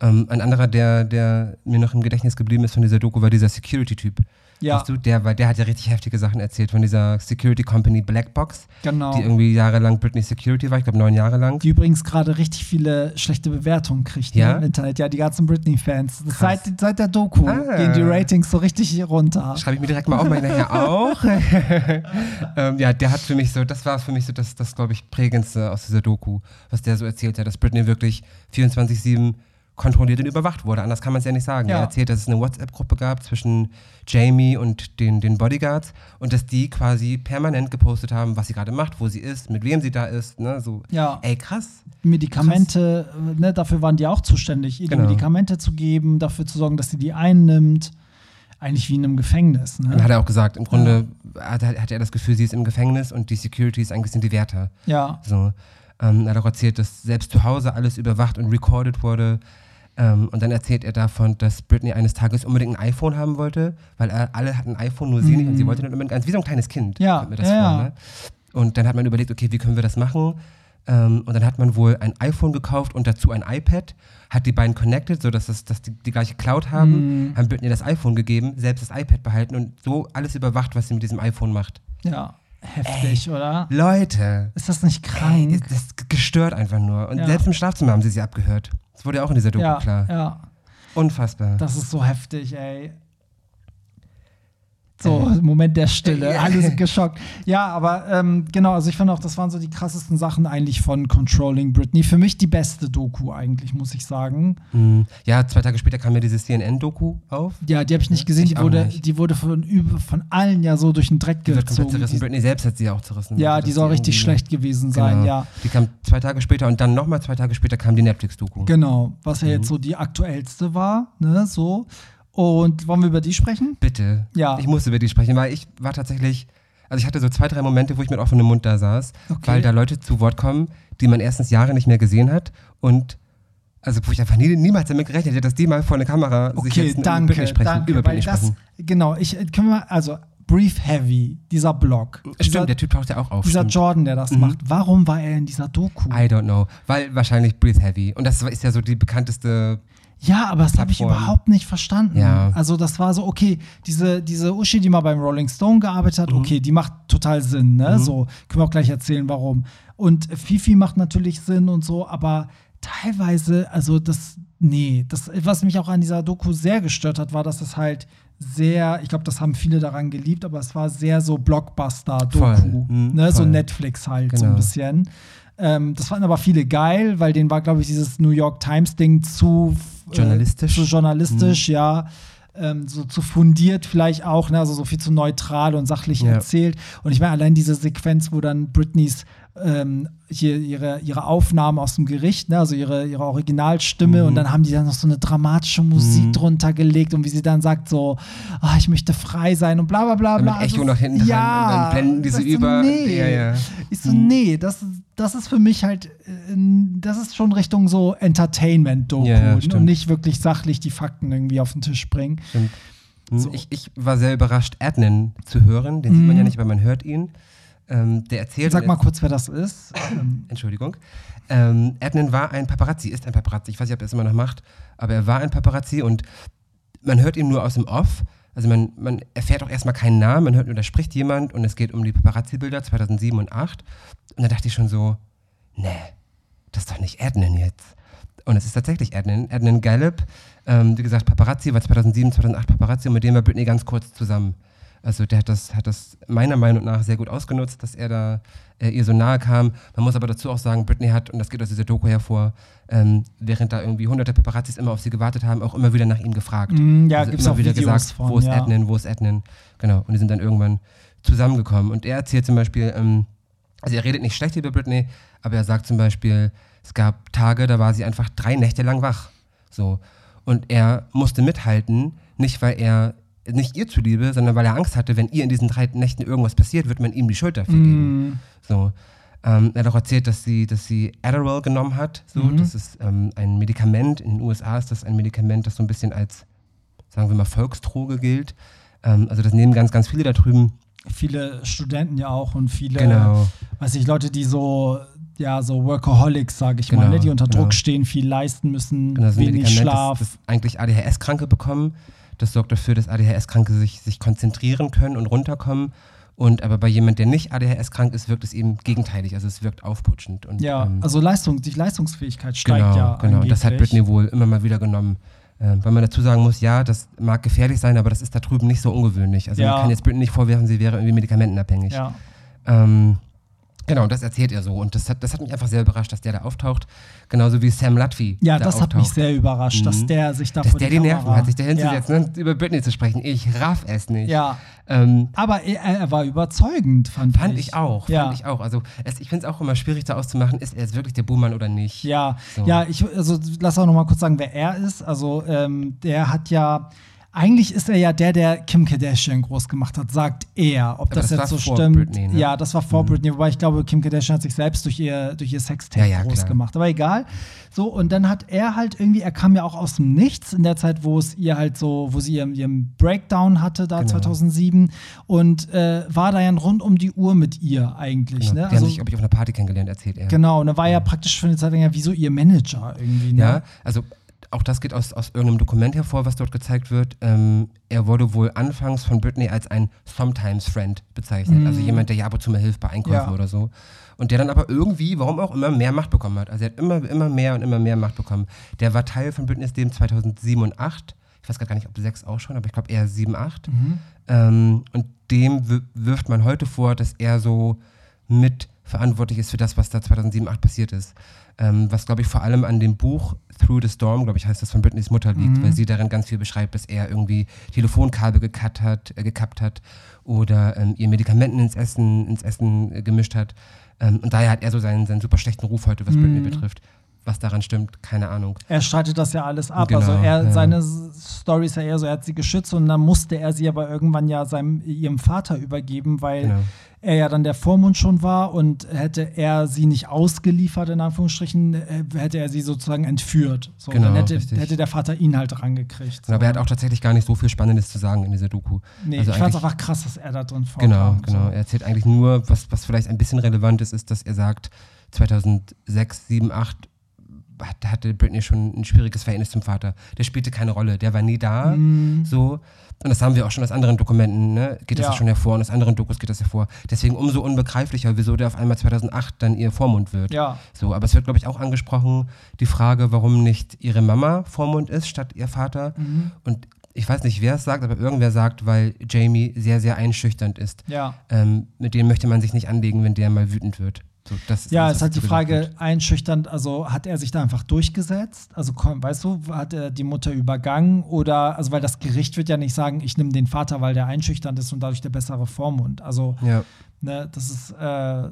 Ähm, ein anderer, der, der mir noch im Gedächtnis geblieben ist von dieser Doku, war dieser Security-Typ. Ja, Weißt du, der, war, der hat ja richtig heftige Sachen erzählt von dieser Security Company Blackbox, genau. die irgendwie jahrelang Britney Security war, ich glaube neun Jahre lang. Die übrigens gerade richtig viele schlechte Bewertungen kriegt ne, Ja? im Internet. Ja, die ganzen Britney-Fans. Seit, seit der Doku Ah. gehen die Ratings so richtig runter. Schreibe ich mir direkt mal auf, meine nachher auch. ähm, ja, der hat für mich so, das war für mich so das, das glaube ich, prägendste aus dieser Doku, was der so erzählt hat, dass Britney wirklich 24-7 kontrolliert und überwacht wurde. Anders kann man es ja nicht sagen. Ja. Er erzählt, dass es eine WhatsApp-Gruppe gab zwischen Jamie und den, den Bodyguards und dass die quasi permanent gepostet haben, was sie gerade macht, wo sie ist, mit wem sie da ist. Ne? So, Ja. ey, krass. Medikamente, äh, ne, dafür waren die auch zuständig, ihr die Genau. Medikamente zu geben, dafür zu sorgen, dass sie die einnimmt. Eigentlich wie in einem Gefängnis. Ne? Dann hat er auch gesagt, im Grunde hat, hat er das Gefühl, sie ist im Gefängnis und die Securities eigentlich sind die Wärter. ja. So. Ähm, er hat auch erzählt, dass selbst zu Hause alles überwacht und recorded wurde. Ähm, und dann erzählt er davon, dass Britney eines Tages unbedingt ein iPhone haben wollte, weil er, alle hatten ein iPhone, nur sie nicht. Und sie wollte dann unbedingt eins, wie so ein kleines Kind. Mhm. Ja, mir das ja, vor, ne? Und dann hat man überlegt, okay, wie können wir das machen? Ähm, und dann hat man wohl ein iPhone gekauft und dazu ein iPad, hat die beiden connected, sodass das, dass die, die gleiche Cloud haben, Mhm. haben Britney das iPhone gegeben, selbst das iPad behalten und so alles überwacht, was sie mit diesem iPhone macht. Ja. Heftig, oder? Leute, Ist das nicht Ey, krank? ist das gestört einfach nur. Und Ja. selbst im Schlafzimmer haben sie sie abgehört. Das wurde ja auch in dieser Doku ja, klar. ja. Unfassbar. Das ist so heftig, ey. So, Moment der Stille. Alle sind geschockt. Ja, aber ähm, genau, also ich finde auch, das waren so die krassesten Sachen eigentlich von Controlling Britney. Für mich die beste Doku eigentlich, muss ich sagen. Mhm. Ja, zwei Tage später kam ja diese CNN-Doku auf. Ja, die habe ich nicht gesehen. Ich Die wurde, nicht. die wurde von, von allen ja so durch den Dreck Die gezogen. zerrissen. Britney selbst hat sie ja auch zerrissen. ja, die soll richtig schlecht gewesen sein, Genau. ja. Die kam zwei Tage später und dann nochmal zwei Tage später kam die Netflix-Doku. Genau, was Mhm. ja jetzt so die aktuellste war, ne, so. Und wollen wir über die sprechen? Bitte. Ja. Ich musste über die sprechen, weil ich war tatsächlich, also ich hatte so zwei, drei Momente, wo ich mit offenem Mund da saß, Okay. weil da Leute zu Wort kommen, die man erstens Jahre nicht mehr gesehen hat und also wo ich einfach nie, niemals damit gerechnet hätte, dass die mal vor eine Kamera sich Okay, jetzt danke, Britney sprechen, danke, über Britney das, sprechen. genau, ich, können wir also Brief Heavy, dieser Blog, dieser, Stimmt, der Typ taucht ja auch auf. dieser stimmt. Jordan, der das Mhm. macht, warum war er in dieser Doku? I don't know. Weil wahrscheinlich Breathe Heavy. Und das ist ja so die bekannteste. Ja, aber das habe ich überhaupt nicht verstanden. Ja. Also das war so, okay, diese, diese Uschi, die mal beim Rolling Stone gearbeitet Mhm. hat, okay, die macht total Sinn, ne? So, können wir auch gleich erzählen, warum. Und Fifi macht natürlich Sinn und so, aber teilweise, also das, nee, das, was mich auch an dieser Doku sehr gestört hat, war, dass es halt sehr, ich glaube, das haben viele daran geliebt, aber es war sehr so Blockbuster-Doku. Mhm, ne? So voll. Netflix halt so ein Genau. bisschen. Ähm, das fanden aber viele geil, weil denen war, glaube ich, dieses New York Times-Ding zu äh, Journalistisch. zu journalistisch, ja. Ähm, so zu fundiert vielleicht auch, ne? also so viel zu neutral und sachlich Ja. erzählt. Und ich meine, allein diese Sequenz, wo dann Britneys ähm, hier ihre, ihre Aufnahmen aus dem Gericht, ne? also ihre, ihre Originalstimme, Mhm. und dann haben die dann noch so eine dramatische Musik Mhm. drunter gelegt und wie sie dann sagt, so, ah, ich möchte frei sein und bla bla bla bla. Echo Also, noch hinten dran ja, und dann blenden die so über. Nee. Ja, ja. Ich so, nee, das, ist- das ist für mich halt, äh, das ist schon Richtung so Entertainment-Doku Ja, und nicht wirklich sachlich die Fakten irgendwie auf den Tisch bringen. Stimmt. Hm, So. Ich, ich war sehr überrascht, Adnan zu hören. Den sieht man Mhm. ja nicht, aber man hört ihn. Ähm, der erzählt. Sag mal kurz, wer das ist. Ähm, Entschuldigung. Ähm, Adnan war ein Paparazzi, ist ein Paparazzi. Ich weiß nicht, ob er es immer noch macht, aber er war ein Paparazzi und man hört ihn nur aus dem Off. Also man, man erfährt auch erstmal keinen Namen, man hört nur, da spricht jemand und es geht um die Paparazzi-Bilder 2007 und 2008. Und da dachte ich schon so, nee, das ist doch nicht Adnan jetzt. Und es ist tatsächlich Adnan, Adnan Gallup. Ähm, wie gesagt, Paparazzi war 2007, 2008 Paparazzi und mit dem war Britney ganz kurz zusammen. Also der hat das, hat das meiner Meinung nach sehr gut ausgenutzt, dass er da äh, ihr so nahe kam. Man muss aber dazu auch sagen, Britney hat, und das geht aus dieser Doku hervor, ähm, während da irgendwie hunderte Paparazzis immer auf sie gewartet haben, auch immer wieder nach ihm gefragt. Mm, ja, also gibt's immer auch wieder Videos gesagt, von, wo ist ja. Adnan, wo ist Adnan. Genau, und die sind dann irgendwann zusammengekommen. Und er erzählt zum Beispiel, ähm, also er redet nicht schlecht über Britney, aber er sagt zum Beispiel, es gab Tage, da war sie einfach drei Nächte lang wach. So. Und er musste mithalten, nicht weil er, nicht ihr zuliebe, sondern weil er Angst hatte, wenn ihr in diesen drei Nächten irgendwas passiert, wird man ihm die Schuld dafür geben. mm, So. Ähm, er hat auch erzählt, dass sie, dass sie Adderall genommen hat. So. Mhm. Das ist ähm, ein Medikament. In den USA ist das ein Medikament, das so ein bisschen als, sagen wir mal, Volksdroge gilt. Ähm, also das nehmen ganz, ganz viele da drüben. viele Studenten ja auch und viele, Genau. weiß ich, Leute, die so, ja, so Workaholics, sage ich mal, Genau, ne, die unter genau. Druck stehen, viel leisten müssen, Genau, ein wenig Schlaf. Das, das eigentlich ADHS-Kranke bekommen. Das sorgt dafür, dass ADHS-Kranke sich, sich konzentrieren können und runterkommen. Und aber bei jemand, der nicht ADHS-krank ist, wirkt es eben gegenteilig. Also es wirkt aufputschend. Und, ja, ähm, also Leistung, die Leistungsfähigkeit steigt genau, ja genau. Und das hat angeblich. Britney wohl immer mal wieder genommen. Ähm, weil man dazu sagen muss, ja, das mag gefährlich sein, aber das ist da drüben nicht so ungewöhnlich. Also Ja. man kann jetzt Britney nicht vorwerfen, sie wäre irgendwie medikamentenabhängig. Ja. Ähm, genau, das erzählt er so. Und das hat, das hat mich einfach sehr überrascht, dass der da auftaucht. Genauso wie Sam Latvi. Ja, da das hat mich auftaucht. sehr überrascht, dass Mhm. der sich da Dass der die Nerven hat, sich da hinzusetzen Ja. und über Britney zu sprechen. Ich raff es nicht. ja. Ähm, Aber er, er war überzeugend, fand, fand ich auch. Ja. Fand ich auch. Also es, ich finde es auch immer schwierig, da auszumachen, ist er jetzt wirklich der Buhmann oder nicht. Ja, So. ja, ich also lass auch noch mal kurz sagen, wer er ist. Also ähm, der hat ja eigentlich ist er ja der, der Kim Kardashian groß gemacht hat, sagt er. Ob das, das jetzt so stimmt. Britney, ne? Ja, das war vor Britney, wobei ich glaube, Kim Kardashian hat sich selbst durch ihr, durch ihr Sextape Ja, ja, groß klar. gemacht. Aber egal. So, und dann hat er halt irgendwie, er kam ja auch aus dem Nichts in der Zeit, wo es ihr halt so, wo sie ihren, ihren Breakdown hatte, da Genau. 2007, und äh, war da ja rund um die Uhr mit ihr eigentlich. Genau. Ne? Die haben sich, glaube ich, auf einer Party kennengelernt, erzählt er. Genau, und er war ja praktisch für eine Zeit lang ja wie so ihr Manager irgendwie. Ne? Ja, also auch das geht aus, aus irgendeinem Dokument hervor, was dort gezeigt wird. Ähm, er wurde wohl anfangs von Britney als ein Sometimes Friend bezeichnet. Also jemand, der ja ab und zu mal hilft bei Einkäufen Mhm. Ja. oder so. Und der dann aber irgendwie, warum auch immer, mehr Macht bekommen hat. Also er hat immer, immer mehr und immer mehr Macht bekommen. Der war Teil von Britneys Leben 2007 und 2008. ich weiß gar nicht, ob sechs auch schon, aber ich glaube eher sieben, acht. Mhm. Ähm, und dem wirft man heute vor, dass er so mit verantwortlich ist für das, was da 2007, 2008 passiert ist. Ähm, was, glaube ich, vor allem an dem Buch Through the Storm, glaube ich, heißt das von Britneys Mutter liegt, Mhm. weil sie darin ganz viel beschreibt, dass er irgendwie Telefonkabel gekat hat, äh, gekappt hat oder ähm, ihr Medikamenten ins Essen, ins Essen äh, gemischt hat. Ähm, und daher hat er so seinen, seinen super schlechten Ruf heute, was Britney Mhm. betrifft. Was daran stimmt, keine Ahnung. Er streitet das ja alles ab. Genau, also er, ja. seine Story ist ja eher so, er hat sie geschützt und dann musste er sie aber irgendwann ja seinem, ihrem Vater übergeben, weil Genau. er ja dann der Vormund schon war und hätte er sie nicht ausgeliefert, in Anführungsstrichen, äh, hätte er sie sozusagen entführt. So, Genau, dann hätte, hätte der Vater ihn halt rangekriegt. So. Aber er hat auch tatsächlich gar nicht so viel Spannendes zu sagen in dieser Doku. nee, also ich fand es einfach krass, dass er da drin vorkam. Genau, genau. So. Er erzählt eigentlich nur, was, was vielleicht ein bisschen relevant ist, ist, dass er sagt, 2006, 7, 8 hat- hatte Britney schon ein schwieriges Verhältnis zum Vater. Der spielte keine Rolle, der war nie da. Mhm. So. Und das haben wir auch schon aus anderen Dokumenten, ne? geht das Ja. schon hervor und aus anderen Dokus geht das hervor. Deswegen umso unbegreiflicher, wieso der auf einmal 2008 dann ihr Vormund wird. Ja. So, aber es wird, glaube ich, auch angesprochen, die Frage, warum nicht ihre Mama Vormund ist statt ihr Vater. Mhm. Und ich weiß nicht, wer es sagt, aber irgendwer sagt, weil Jamie sehr, sehr einschüchternd ist. Ja. Ähm, mit dem möchte man sich nicht anlegen, wenn der mal wütend wird. So, Ja, ist halt die Frage einschüchternd, also hat er sich da einfach durchgesetzt? Also komm, weißt du, hat er die Mutter übergangen oder, also weil das Gericht wird ja nicht sagen, ich nehme den Vater, weil der einschüchternd ist und dadurch der bessere Vormund. Also, Ja, ne, das ist, äh,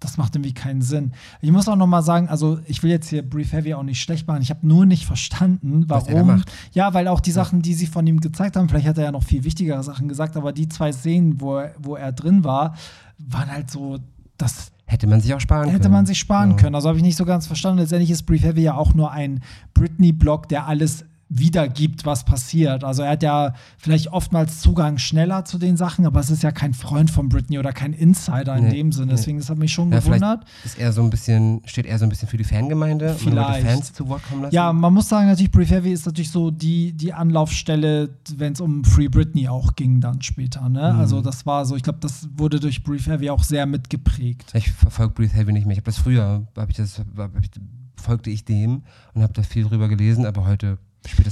das macht irgendwie keinen Sinn. Ich muss auch noch mal sagen, also ich will jetzt hier Brief Heavy auch nicht schlecht machen. Ich habe nur nicht verstanden, er warum. macht. Ja, weil auch die Sachen, die sie von ihm gezeigt haben, vielleicht hat er ja noch viel wichtigere Sachen gesagt, aber die zwei Szenen, wo er, wo er drin war, waren halt so, das hätte man sich auch sparen können. Hätte man sich sparen Ja. können. Also habe ich nicht so ganz verstanden. Letztendlich ist Brief Heavy ja auch nur ein Britney-Blog, der alles wiedergibt, was passiert. Also er hat ja vielleicht oftmals Zugang schneller zu den Sachen, aber es ist ja kein Freund von Britney oder kein Insider in Nee, dem Sinne. nee. Deswegen, das hat mich schon Ja, gewundert. ist er so ein bisschen, steht er so ein bisschen für die Fangemeinde Vielleicht. Fans zu Wort kommen lassen. Ja, man muss sagen, natürlich, Brief Heavy ist natürlich so die, die Anlaufstelle, wenn es um Free Britney auch ging dann später. Ne? Mhm. Also das war so, ich glaube, das wurde durch Brief Heavy auch sehr mitgeprägt. Ich verfolge Breathe Heavy nicht mehr. Ich habe das früher, hab ich das, hab ich, folgte ich dem und habe da viel drüber gelesen, aber heute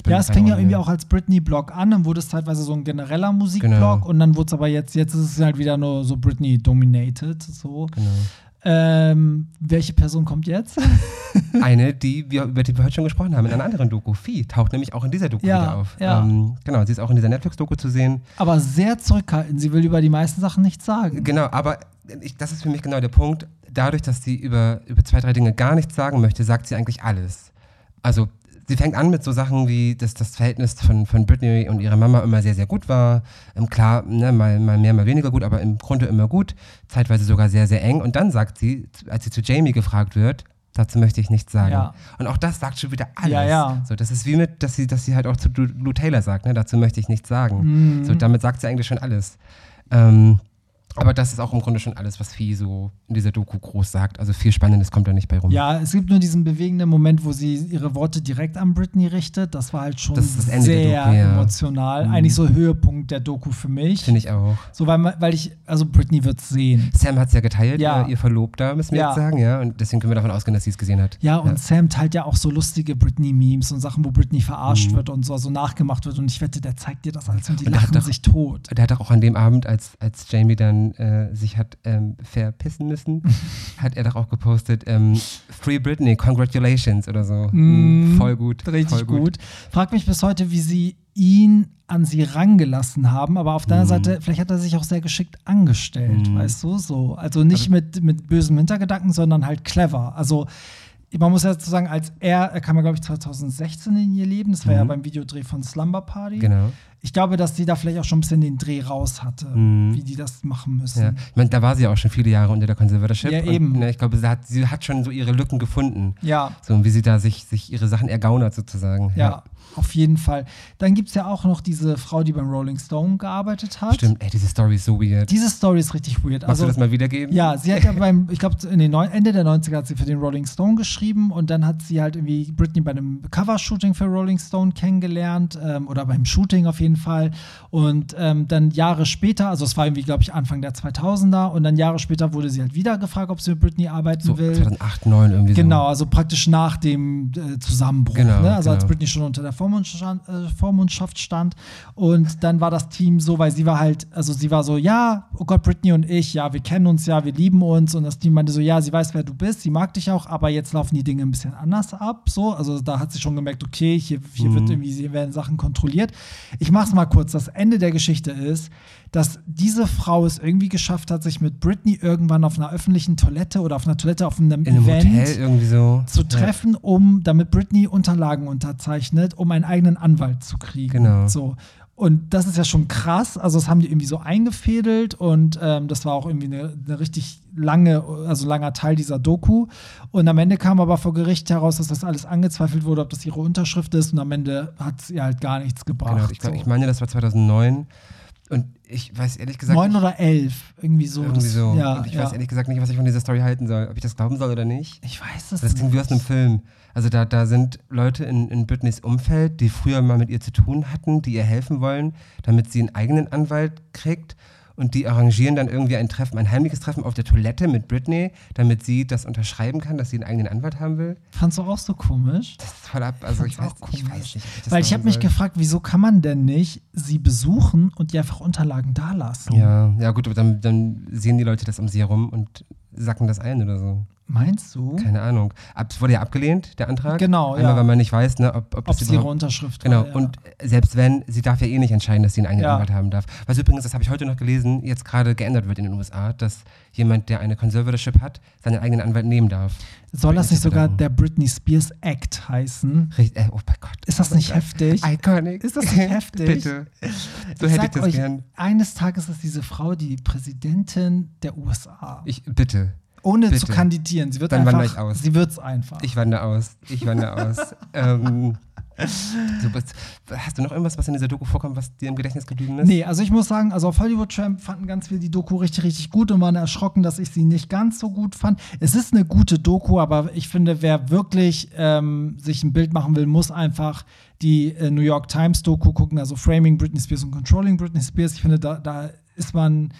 Ja, es fing ja irgendwie auch als Britney-Blog an, dann wurde es zeitweise so ein genereller Musikblog Genau. und dann wurde es aber jetzt, jetzt ist es halt wieder nur so Britney-dominated. So. Genau. Ähm, welche Person kommt jetzt? Eine, die wir, über die wir heute schon gesprochen haben, in einer anderen Doku. Vieh taucht nämlich auch in dieser Doku Ja, wieder auf. ja. Ähm, genau, sie ist auch in dieser Netflix-Doku zu sehen. aber sehr zurückhaltend. Sie will über die meisten Sachen nichts sagen. Genau, aber ich, das ist für mich genau der Punkt. Dadurch, dass sie über, über zwei, drei Dinge gar nichts sagen möchte, sagt sie eigentlich alles. Also sie fängt an mit so Sachen wie, dass das Verhältnis von, von Britney und ihrer Mama immer sehr, sehr gut war. Ähm, klar, ne, mal, mal mehr, mal weniger gut, aber im Grunde immer gut. Zeitweise sogar sehr, sehr eng. Und dann sagt sie, als sie zu Jamie gefragt wird, dazu möchte ich nichts sagen. Ja. Und auch das sagt schon wieder alles. Ja, ja. So, das ist wie mit, dass sie, dass sie halt auch zu Lou Taylor sagt, ne, dazu möchte ich nichts sagen. Mhm. So, damit sagt sie eigentlich schon alles. Ähm, aber das ist auch im Grunde schon alles, was Vieh so in dieser Doku groß sagt. Also viel Spannendes kommt da nicht bei rum. Ja, es gibt nur diesen bewegenden Moment, wo sie ihre Worte direkt an Britney richtet. Das war halt schon sehr Doku, ja. emotional. Mhm. Eigentlich so Höhepunkt der Doku für mich. Finde ich auch. So, weil, weil ich, also Britney wird sehen. Sam hat es ja geteilt, Ja. Ihr, ihr Verlobter, müssen wir Ja. jetzt sagen, ja. Und deswegen können wir davon ausgehen, dass sie es gesehen hat. Ja, und Sam teilt ja auch so lustige Britney-Memes und Sachen, wo Britney verarscht wird und so, so nachgemacht wird. Und ich wette, der zeigt dir das alles und die Mhm. Und lachen doch- sich tot. Der hat auch an dem Abend, als, als Jamie dann äh, sich hat ähm, verpissen müssen, hat er doch auch gepostet, ähm, Free Britney, congratulations oder so. Mm, voll gut. Richtig voll gut. Frag mich bis heute, wie sie ihn an sie rangelassen haben, aber auf der anderen Seite, vielleicht hat er sich auch sehr geschickt angestellt, Mhm. weißt du, so. Also nicht mit, mit bösem Hintergedanken, sondern halt clever. Also man muss ja sagen, als er, er kam ja, glaube ich, 2016 in ihr Leben, das war ja Mhm. beim Videodreh von Slumber Party. Genau. Ich glaube, dass die da vielleicht auch schon ein bisschen den Dreh raus hatte, Mhm. wie die das machen müssen. Ja. Ich meine, da war sie ja auch schon viele Jahre unter der Conservatorship. Ja, und, eben. ne, ich glaube, sie hat, sie hat schon so ihre Lücken gefunden. Ja, So, und wie sie da sich, sich ihre Sachen ergaunert sozusagen. ja, auf jeden Fall. Dann gibt es ja auch noch diese Frau, die beim Rolling Stone gearbeitet hat. Stimmt, ey, diese Story ist so weird. Diese Story ist richtig weird. Magst Also, du das mal wiedergeben? ja, sie hat ja beim, ich glaube, Ende der 90er hat sie für den Rolling Stone geschrieben und dann hat sie halt irgendwie Britney bei einem Covershooting für Rolling Stone kennengelernt ähm, oder beim Shooting auf jeden Fall. Und ähm, dann Jahre später, also es war irgendwie, glaube ich, Anfang der 2000er und dann Jahre später wurde sie halt wieder gefragt, ob sie mit Britney arbeiten So will. 2008, 2009 irgendwie Genau, so. also praktisch nach dem äh, Zusammenbruch, Genau, ne? also als genau. Britney schon unter der Vormundschaft, äh, Vormundschaft stand. Und dann war das Team so, weil sie war halt, also sie war so, ja, oh Gott, Britney und ich, ja, wir kennen uns ja, wir lieben uns. Und das Team meinte so, ja, sie weiß, wer du bist, sie mag dich auch, aber jetzt laufen die Dinge ein bisschen anders ab. So, also da hat sie schon gemerkt, okay, hier, hier Mhm. wird irgendwie, hier werden Sachen kontrolliert. Ich mach's mal kurz. Das Ende der Geschichte ist, dass diese Frau es irgendwie geschafft hat, sich mit Britney irgendwann auf einer öffentlichen Toilette oder auf einer Toilette auf einem In einem Event irgendwie so. zu treffen, um damit Britney Unterlagen unterzeichnet, um einen eigenen Anwalt zu kriegen. Genau. So. Und das ist ja schon krass. Also, das haben die irgendwie so eingefädelt und ähm, das war auch irgendwie eine, eine richtig lange, also langer Teil dieser Doku. Und am Ende kam aber vor Gericht heraus, dass das alles angezweifelt wurde, ob das ihre Unterschrift ist. Und am Ende hat sie halt gar nichts gebracht. Genau, ich, so. ich meine, das war 2009. Und ich weiß ehrlich gesagt. Neun nicht- oder elf, irgendwie so. Irgendwie das, so. Ja, und ich ja. weiß ehrlich gesagt nicht, was ich von dieser Story halten soll. Ob ich das glauben soll oder nicht. ich weiß es Das klingt wie aus einem Film. Also da, da sind Leute in, in Britneys Umfeld, die früher mal mit ihr zu tun hatten, die ihr helfen wollen, damit sie einen eigenen Anwalt kriegt. Und die arrangieren dann irgendwie ein Treffen, ein heimliches Treffen auf der Toilette mit Britney, damit sie das unterschreiben kann, dass sie einen eigenen Anwalt haben will. Fandst du auch so komisch? Das ist voll ab. Also ich weiß, ich weiß nicht. das Weil ich habe mich gefragt, wieso kann man denn nicht sie besuchen und die einfach Unterlagen dalassen? Ja, ja gut, aber dann, dann sehen die Leute das um sie herum und sacken das ein oder so. Meinst du? Keine Ahnung. Ab, es wurde ja abgelehnt, der Antrag. Genau, Einmal, ja. weil man nicht weiß, ne, ob, ob, Ob es ihre Unterschrift Genau, war. Ja. und selbst wenn, sie darf ja eh nicht entscheiden, dass sie einen eigenen Ja. Anwalt haben darf. Was übrigens, das habe ich heute noch gelesen, jetzt gerade geändert wird in den USA, dass jemand, der eine Conservatorship hat, seinen eigenen Anwalt nehmen darf. Soll das nicht sogar der Britney Spears Act heißen? Richtig, äh, oh mein Gott. Ist das nicht heftig? Iconic. Ist das nicht heftig? Bitte. So Ich hätte ich das euch, gern. Eines Tages ist diese Frau die Präsidentin der USA. Ich, bitte. Ohne bitte. zu kandidieren. Sie wird Dann einfach. wandere ich aus. Sie wird es einfach. Ich wandere aus. Ich wandere aus. ähm, so, was, hast du noch irgendwas, was in dieser Doku vorkommt, was dir im Gedächtnis geblieben ist? Nee, also ich muss sagen, also auf Hollywood Tramp fanden ganz viele die Doku richtig, richtig gut und waren erschrocken, dass ich sie nicht ganz so gut fand. Es ist eine gute Doku, aber ich finde, wer wirklich ähm, sich ein Bild machen will, muss einfach die äh, New York Times Doku gucken, also Framing Britney Spears und Controlling Britney Spears. Ich finde, da, da ist man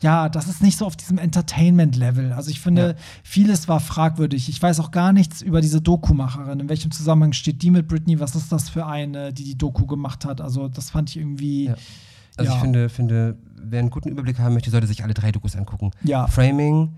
ja, das ist nicht so auf diesem Entertainment-Level. Also ich finde, Ja. vieles war fragwürdig. Ich weiß auch gar nichts über diese Doku-Macherin. In welchem Zusammenhang steht die mit Britney? Was ist das für eine, die die Doku gemacht hat? Also das fand ich irgendwie, Ja. Also Ja. ich finde, finde, wer einen guten Überblick haben möchte, sollte sich alle drei Dokus angucken. ja, Framing,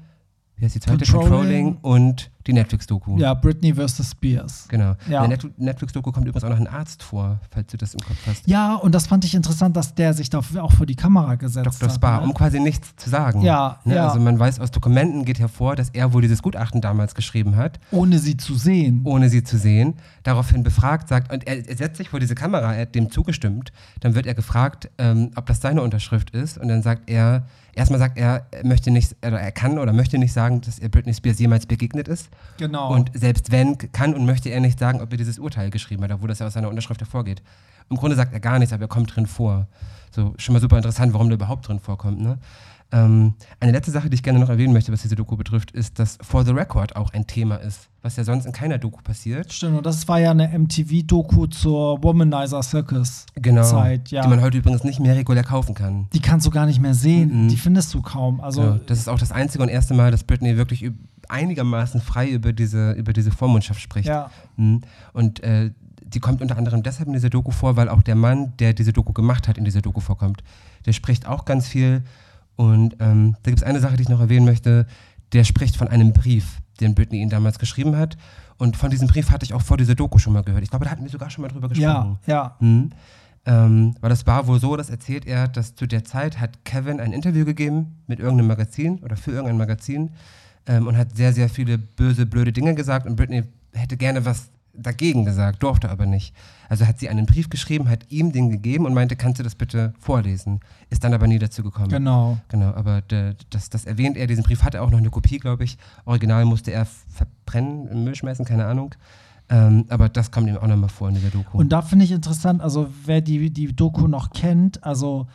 wie heißt die zweite? Controlling. Controlling, und die Netflix-Doku. ja, Britney versus Spears. Genau. Ja. In der Net- Netflix-Doku kommt übrigens auch noch ein Arzt vor, falls du das im Kopf hast. Ja, und das fand ich interessant, dass der sich da auch vor die Kamera gesetzt Dr. hat. Spa, ne? um quasi nichts zu sagen. Ja, Ne? ja. Also man weiß aus Dokumenten geht hervor, dass er wohl dieses Gutachten damals geschrieben hat, Ohne sie zu sehen. ohne sie zu sehen, daraufhin befragt, sagt, und er, er setzt sich vor diese Kamera, er hat dem zugestimmt, dann wird er gefragt, ähm, ob das seine Unterschrift ist und dann sagt er, erstmal sagt er, er möchte nicht, oder er kann oder möchte nicht sagen, dass er Britney Spears jemals begegnet ist Genau. und selbst wenn, kann und möchte er nicht sagen, ob er dieses Urteil geschrieben hat, obwohl das ja aus seiner Unterschrift hervorgeht. Im Grunde sagt er gar nichts, aber er kommt drin vor. So, schon mal super interessant, warum der überhaupt drin vorkommt. Ne? Ähm, eine letzte Sache, die ich gerne noch erwähnen möchte, was diese Doku betrifft, ist, dass For the Record auch ein Thema ist, was ja sonst in keiner Doku passiert. Stimmt, und das war ja eine MTV-Doku zur Womanizer Circus Genau. Zeit, ja. Die man heute übrigens nicht mehr regulär kaufen kann. Die kannst du gar nicht mehr sehen. Mhm. Die findest du kaum. Also, ja, das ist auch das einzige und erste Mal, dass Britney wirklich einigermaßen frei über diese, über diese Vormundschaft spricht. ja. Mhm. Und äh, die kommt unter anderem deshalb in dieser Doku vor, weil auch der Mann, der diese Doku gemacht hat, in dieser Doku vorkommt. Der spricht auch ganz viel. Und ähm, da gibt es eine Sache, die ich noch erwähnen möchte. Der spricht von einem Brief, den Britney ihn damals geschrieben hat. Und von diesem Brief hatte ich auch vor dieser Doku schon mal gehört. Ich glaube, da hatten wir sogar schon mal drüber gesprochen. Ja, ja. Mhm. Ähm, weil das war wohl so, das erzählt er, dass zu der Zeit hat Kevin ein Interview gegeben mit irgendeinem Magazin oder für irgendein Magazin ähm, und hat sehr, sehr viele böse, blöde Dinge gesagt und Britney hätte gerne was dagegen gesagt, durfte aber nicht. Also hat sie einen Brief geschrieben, hat ihm den gegeben und meinte, kannst du das bitte vorlesen? Ist dann aber nie dazu gekommen. Genau. Genau, aber das, das erwähnt er, diesen Brief hatte auch noch eine Kopie, glaube ich. Original musste er verbrennen, im Müll schmeißen, keine Ahnung. Ähm, aber das kommt ihm auch nochmal vor in dieser Doku. Und da finde ich interessant, also wer die, die Doku noch kennt, also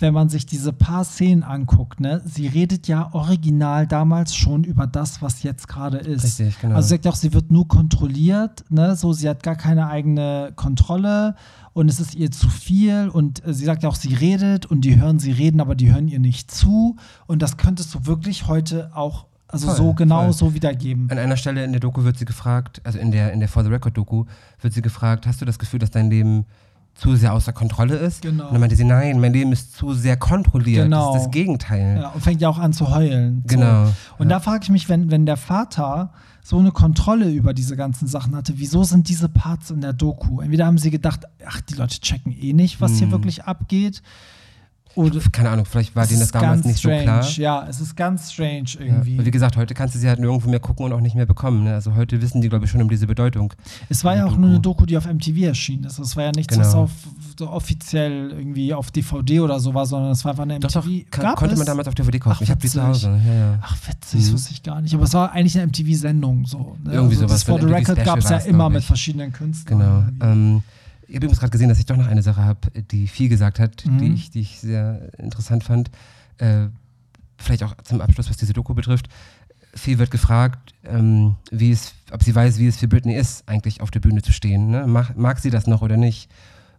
wenn man sich diese paar Szenen anguckt, ne, sie redet ja original damals schon über das, was jetzt gerade ist. Richtig, genau. Also sie sagt auch, sie wird nur kontrolliert, ne, so sie hat gar keine eigene Kontrolle und es ist ihr zu viel und äh, sie sagt ja auch, sie redet und die hören sie reden, aber die hören ihr nicht zu und das könntest du wirklich heute auch also Voll, so genau voll. so wiedergeben. An einer Stelle in der Doku wird sie gefragt, also in der, in der For the Record Doku, wird sie gefragt, hast du das Gefühl, dass dein Leben zu sehr außer Kontrolle ist? Genau. Und dann meinte sie, nein, mein Leben ist zu sehr kontrolliert. Genau. Das ist das Gegenteil. Ja, und fängt ja auch an zu heulen. Genau. So. Und da frage ich mich, wenn, wenn der Vater so eine Kontrolle über diese ganzen Sachen hatte, wieso sind diese Parts in der Doku? Entweder haben sie gedacht, ach, die Leute checken eh nicht, was hier Hm. wirklich abgeht. Oder Keine Ahnung, vielleicht war denen das damals nicht strange. so klar. Ja, es ist ganz strange Ja. irgendwie. Aber Wie gesagt, heute kannst du sie halt nirgendwo mehr gucken und auch nicht mehr bekommen. Ne? Also heute wissen die, glaube ich, schon um diese Bedeutung. es war ja auch Doku. nur eine Doku, die auf MTV erschienen ist. Es war ja nichts, was Genau. auf, so offiziell irgendwie auf DVD oder so war, sondern es war einfach eine MTV. Doch, Gab konnte es? man damals auf DVD kaufen. Ach, ich habe die zu. Hause. Ja, ja. Ach, witzig, das Mhm. wusste ich gar nicht. Aber es war eigentlich eine MTV-Sendung. So, ne? Irgendwie also sowas, Das For the Record gab es ja immer mit verschiedenen Künstlern. Genau. Ich habe übrigens gerade gesehen, dass ich doch noch eine Sache habe, die viel gesagt hat, Mhm. die, ich, die ich sehr interessant fand. Äh, vielleicht auch zum Abschluss, was diese Doku betrifft. Viel wird gefragt, ähm, wie es, ob sie weiß, wie es für Britney ist, eigentlich auf der Bühne zu stehen. Ne? Mag, mag sie das noch oder nicht?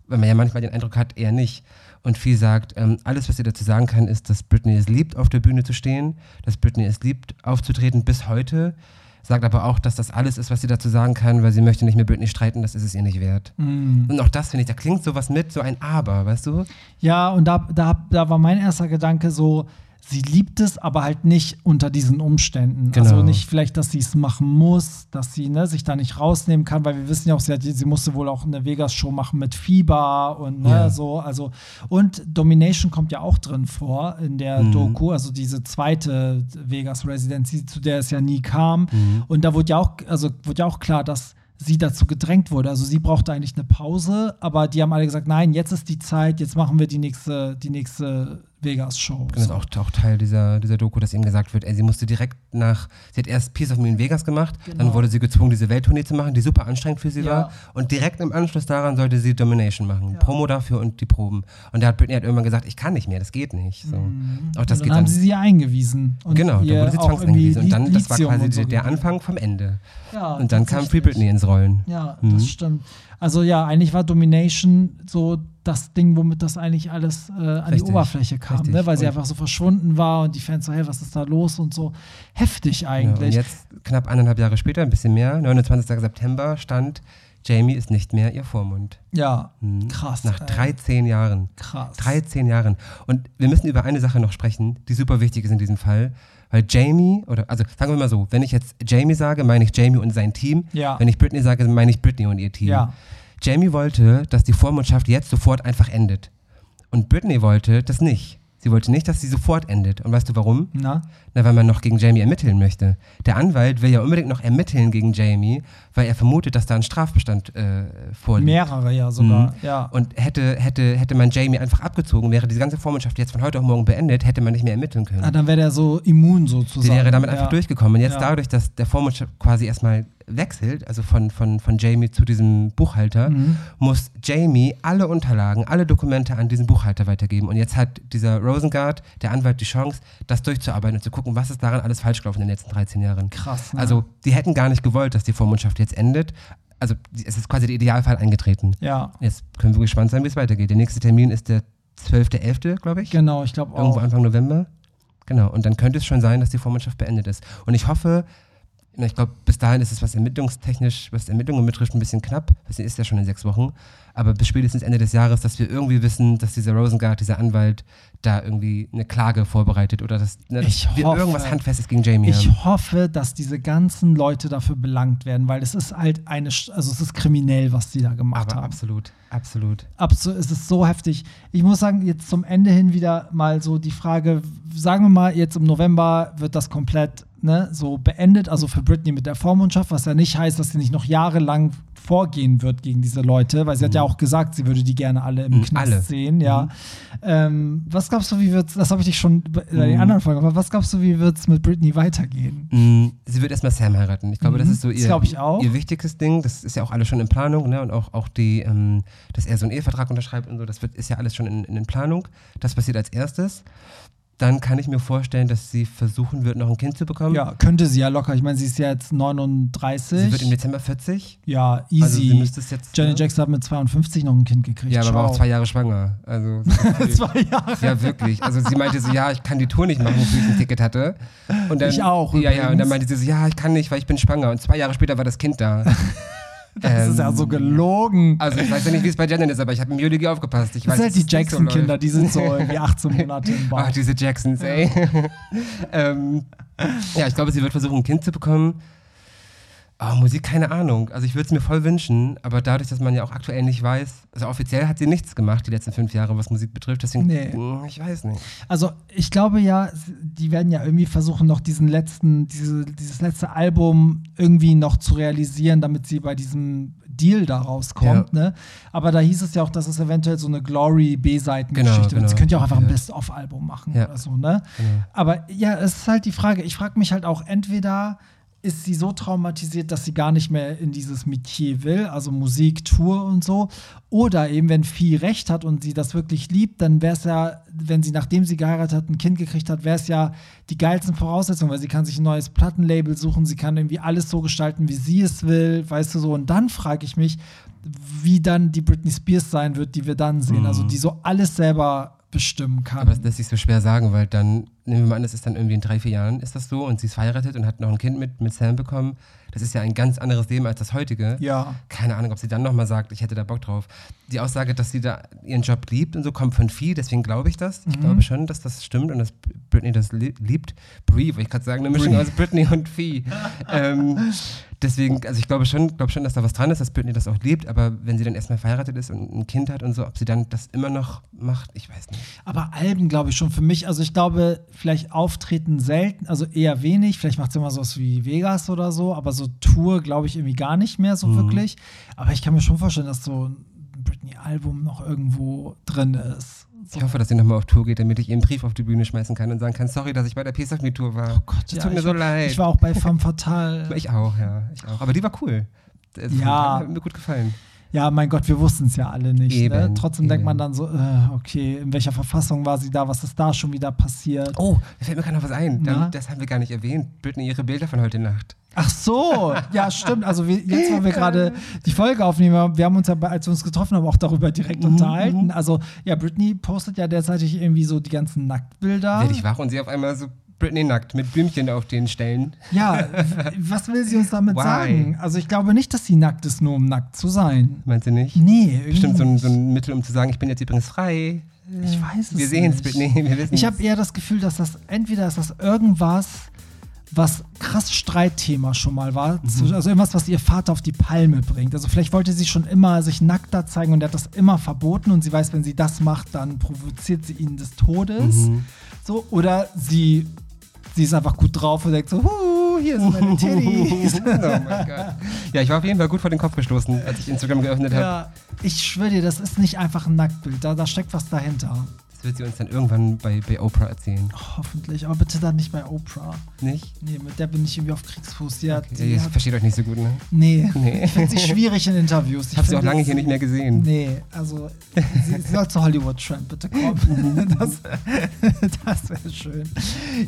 Weil man ja manchmal den Eindruck hat, eher nicht. Und viel sagt, ähm, alles, was sie dazu sagen kann, ist, dass Britney es liebt, auf der Bühne zu stehen, dass Britney es liebt, aufzutreten bis heute. Sagt aber auch, dass das alles ist, was sie dazu sagen kann, weil sie möchte nicht mit Britney streiten, das ist es ihr nicht wert. Mhm. Und auch das finde ich, da klingt sowas mit, so ein Aber, weißt du? Ja, und da, da, da war mein erster Gedanke so, sie liebt es, aber halt nicht unter diesen Umständen. Genau. Also nicht vielleicht, dass sie es machen muss, dass sie ne, sich da nicht rausnehmen kann, weil wir wissen ja auch, sie, hat, sie musste wohl auch eine Vegas-Show machen mit Fieber und ne, Ja. so. Also, und Domination kommt ja auch drin vor in der Mhm. Doku, also diese zweite Vegas-Residency, zu der es ja nie kam. Mhm. Und da wurde ja auch, also wurde ja auch klar, dass sie dazu gedrängt wurde. Also sie brauchte eigentlich eine Pause, aber die haben alle gesagt, nein, jetzt ist die Zeit, jetzt machen wir die nächste, die nächste Vegas-Show. Das ist auch, auch Teil dieser, dieser Doku, dass ihm gesagt wird, ey, sie musste direkt nach, sie hat erst Piece of Me in Vegas gemacht, Genau. dann wurde sie gezwungen, diese Welttournee zu machen, die super anstrengend für sie Ja. war. Und direkt im Anschluss daran sollte sie Domination machen. Ja. Promo dafür und die Proben. Und da hat Britney halt irgendwann gesagt, ich kann nicht mehr, das geht nicht. So. Mhm. Auch das und dann geht haben dann. sie sie eingewiesen. Genau, da ihr wurde sie zwangseingewiesen. Und dann, das war quasi so der. Anfang vom Ende. Ja, Und dann kam Free. Britney ins Rollen. Ja, Mhm. das stimmt. Also ja, eigentlich war Domination so das Ding, womit das eigentlich alles äh, an die Richtig, Oberfläche kam, richtig. ne? weil sie Und- einfach so verschwunden war und die Fans so, hey, was ist da los und so. Heftig Ja, und eigentlich. jetzt, knapp eineinhalb Jahre später, ein bisschen mehr, 29. September, stand, Jamie ist nicht mehr ihr Vormund. Ja, Mhm. krass. Nach ey. 13 Jahren. Krass. 13 Jahren. Und wir müssen über eine Sache noch sprechen, die super wichtig ist in diesem Fall. Weil Jamie, oder also sagen wir mal so, wenn ich jetzt Jamie sage, meine ich Jamie und sein Team. Ja. Wenn ich Britney sage, meine ich Britney und ihr Team. Ja. Jamie wollte, dass die Vormundschaft jetzt sofort einfach endet. Und Britney wollte das nicht. Sie wollte nicht, dass sie sofort endet. Und weißt du warum? Na? Na, weil man noch gegen Jamie ermitteln möchte. Der Anwalt will ja unbedingt noch ermitteln gegen Jamie, weil er vermutet, dass da ein Strafbestand äh, vorliegt. Mehrere ja sogar. Mhm. Ja. Und hätte, hätte, hätte man Jamie einfach abgezogen, wäre diese ganze Vormundschaft jetzt von heute auf morgen beendet, hätte man nicht mehr ermitteln können. ah, dann wäre der so immun Sie sozusagen. wäre damit ja. einfach durchgekommen. Und jetzt Ja. dadurch, dass der Vormundschaft quasi erstmal wechselt, also von, von, von Jamie zu diesem Buchhalter, Mhm. muss Jamie alle Unterlagen, alle Dokumente an diesen Buchhalter weitergeben. Und jetzt hat dieser Rosengard, der Anwalt, die Chance, das durchzuarbeiten und zu gucken, was ist daran alles falsch gelaufen in den letzten 13 Jahren. Krass. Ne? Also, die hätten gar nicht gewollt, dass die Vormundschaft jetzt endet. Also, es ist quasi der Idealfall eingetreten. ja, Jetzt können wir gespannt sein, wie es weitergeht. Der nächste Termin ist der 12.11., glaube ich. genau, ich glaube Irgendwo auch. Anfang November. Genau. Und dann könnte es schon sein, dass die Vormundschaft beendet ist. Und ich hoffe, na, ich glaube, bis dahin ist es, was ermittlungstechnisch, was Ermittlungen betrifft, ein bisschen knapp. Das ist ja schon in sechs Wochen. Aber bis spätestens Ende des Jahres, dass wir irgendwie wissen, dass dieser Rosengard, dieser Anwalt, da irgendwie eine Klage vorbereitet oder dass, ne, dass Ich wir hoffe. irgendwas Handfestes gegen Jamie Ich haben. hoffe, dass diese ganzen Leute dafür belangt werden, weil es ist halt eine, also es ist kriminell, was die da gemacht Aber haben. absolut, absolut. Absolut, es ist so heftig. Ich muss sagen, jetzt zum Ende hin wieder mal so die Frage, sagen wir mal, jetzt im November wird das komplett ne, so beendet, also für Britney mit der Vormundschaft, was ja nicht heißt, dass sie nicht noch jahrelang vorgehen wird gegen diese Leute, weil sie hat ja auch gesagt, sie würde die gerne alle im Mhm, Knast alle. sehen, ja. Ähm, was glaubst du, wie wird's, das habe ich dich schon bei den Mhm. anderen Folgen, aber was glaubst du, wie wird es mit Britney weitergehen? Mm, Sie wird erstmal Sam heiraten. Ich glaube, das Mhm, ist so ihr, ihr wichtigstes Ding. Das ist ja auch alles schon in Planung, ne? Und auch, auch die, ähm, dass er so einen Ehevertrag unterschreibt und so, das wird, ist ja alles schon in, in Planung. Das passiert als erstes. Dann kann ich mir vorstellen, dass sie versuchen wird, noch ein Kind zu bekommen. Ja, könnte sie ja locker. Ich meine, sie ist ja jetzt 39. Sie wird im Dezember 40. ja, Also sie easy. müsste es jetzt. Janet ne? Jackson hat mit 52 noch ein Kind gekriegt. Ja, aber war auch Ciao. zwei Jahre schwanger. Also, zwei Jahre. ja, wirklich. Also sie meinte so, ja, ich kann die Tour nicht machen, wofür ich ein Ticket hatte. Und dann, Ich auch, Ja, ja, und übrigens. dann meinte sie so, ja, ich kann nicht, weil ich bin schwanger. Und zwei Jahre später war das Kind da. Das ist ja Ähm, so gelogen. Also ich weiß ja nicht, wie es bei Janet ist, aber ich habe im Juli aufgepasst. Ich das weiß, sind halt die so Jackson-Kinder, läuft. die sind so irgendwie 18 Monate im Bauch. Ach, diese Jacksons, ey. ähm, ja, ich glaube, sie wird versuchen, ein Kind zu bekommen. Oh, Musik, keine Ahnung. Also ich würde es mir voll wünschen, aber dadurch, dass man ja auch aktuell nicht weiß, also offiziell hat sie nichts gemacht die letzten fünf Jahre, was Musik betrifft. Deswegen, Nee. mm, ich weiß nicht. Also ich glaube ja, die werden ja irgendwie versuchen, noch diesen letzten, diese, dieses letzte Album irgendwie noch zu realisieren, damit sie bei diesem Deal da rauskommt. Ne? Aber da hieß es ja auch, dass es eventuell so eine Glory B-Seiten-Geschichte Genau, wird. Sie genau. könnte ja auch einfach ein Ja. Best-of-Album machen Ja. oder so, ne? Genau. Aber ja, es ist halt die Frage. Ich frage mich halt auch, entweder ist sie so traumatisiert, dass sie gar nicht mehr in dieses Metier will, also Musik, Tour und so. Oder eben, wenn Vieh recht hat und sie das wirklich liebt, dann wäre es ja, wenn sie, nachdem sie geheiratet hat, ein Kind gekriegt hat, wäre es ja die geilsten Voraussetzungen, weil sie kann sich ein neues Plattenlabel suchen, sie kann irgendwie alles so gestalten, wie sie es will, weißt du so. Und dann frage ich mich, wie dann die Britney Spears sein wird, die wir dann sehen. Also die so alles selber bestimmen kann. Aber das lässt sich so schwer sagen, weil dann, nehmen wir mal an, das ist dann irgendwie in drei, vier Jahren, ist das so, und sie ist verheiratet und hat noch ein Kind mit, mit Sam bekommen. Das ist ja ein ganz anderes Leben als das heutige. ja. Keine Ahnung, ob sie dann nochmal sagt, ich hätte da Bock drauf. Die Aussage, dass sie da ihren Job liebt und so, kommt von Vieh, deswegen glaube ich das. Ich glaube schon, dass das stimmt und dass Britney das li liebt. Brie, wollte ich gerade sagen, eine Mischung aus Britney und Vieh. ähm, deswegen, also ich glaube schon, glaube schon, dass da was dran ist, dass Britney das auch liebt, aber wenn sie dann erstmal verheiratet ist und ein Kind hat und so, ob sie dann das immer noch macht, ich weiß nicht. Aber Alben glaube ich schon für mich. Also ich glaube, vielleicht auftreten selten, also eher wenig. Vielleicht macht sie immer sowas wie Vegas oder so, aber so Tour glaube ich irgendwie gar nicht mehr so Mhm. wirklich. Aber ich kann mir schon vorstellen, dass so ein Britney-Album noch irgendwo drin ist. So. Ich hoffe, dass sie nochmal auf Tour geht, damit ich ihr einen Brief auf die Bühne schmeißen kann und sagen kann, sorry, dass ich bei der Peace of Me Tour war. Oh Gott, das ja, tut mir so leid. Ich war auch bei Femme Fatale. Ich auch, ja. Ich auch. Aber die war cool. Das Ja. Hat mir gut gefallen. Ja, mein Gott, wir wussten es ja alle nicht. Ne? Eben, Trotzdem denkt man eben. dann so, äh, okay, in welcher Verfassung war sie da? Was ist da schon wieder passiert? Oh, da fällt mir gerade noch was ein. Dann, das haben wir gar nicht erwähnt. Britney, ihre Bilder von heute Nacht. Ach so, ja, stimmt. Also wir, jetzt, wo wir gerade die Folge aufnehmen, wir haben uns ja, als wir uns getroffen haben, auch darüber direkt Mhm, unterhalten. Also ja, Britney postet ja derzeit irgendwie so die ganzen Nacktbilder. Werde ich wach und sie auf einmal so Britney nackt mit Blümchen auf den Stellen. Ja, was will sie uns damit Why? sagen? Also ich glaube nicht, dass sie nackt ist, nur um nackt zu sein. Meinst du nicht? Nee, irgendwie Bestimmt so ein, so ein Mittel, um zu sagen, ich bin jetzt übrigens frei. Ich weiß es Wir sehen es, nicht. Britney. Wir wissen Ich habe eher das Gefühl, dass das entweder ist das irgendwas, was krass Streitthema schon mal war, Mhm. also irgendwas, was ihr Vater auf die Palme bringt. Also vielleicht wollte sie schon immer sich nackt da zeigen und er hat das immer verboten und sie weiß, wenn sie das macht, dann provoziert sie ihn des Todes. Mhm. So oder sie sie ist einfach gut drauf und denkt so, huh, hier sind meine Titties. oh mein Gott. Ja, ich war auf jeden Fall gut vor den Kopf gestoßen, als ich Instagram geöffnet habe. ja, ich schwöre dir, das ist nicht einfach ein Nacktbild, da, da steckt was dahinter. Das wird sie uns dann irgendwann bei, bei Oprah erzählen. Hoffentlich, aber bitte dann nicht bei Oprah. Nicht? Nee, mit der bin ich irgendwie auf Kriegsfuß. Die hat, Okay. die hat, versteht euch nicht so gut, ne? nee, Nee. ich finde sie schwierig in Interviews. Ich habe sie auch lange hier nicht mehr gesehen. Nee, also sie, sie soll zu Hollywood Tramp bitte kommen. Das, das wäre schön.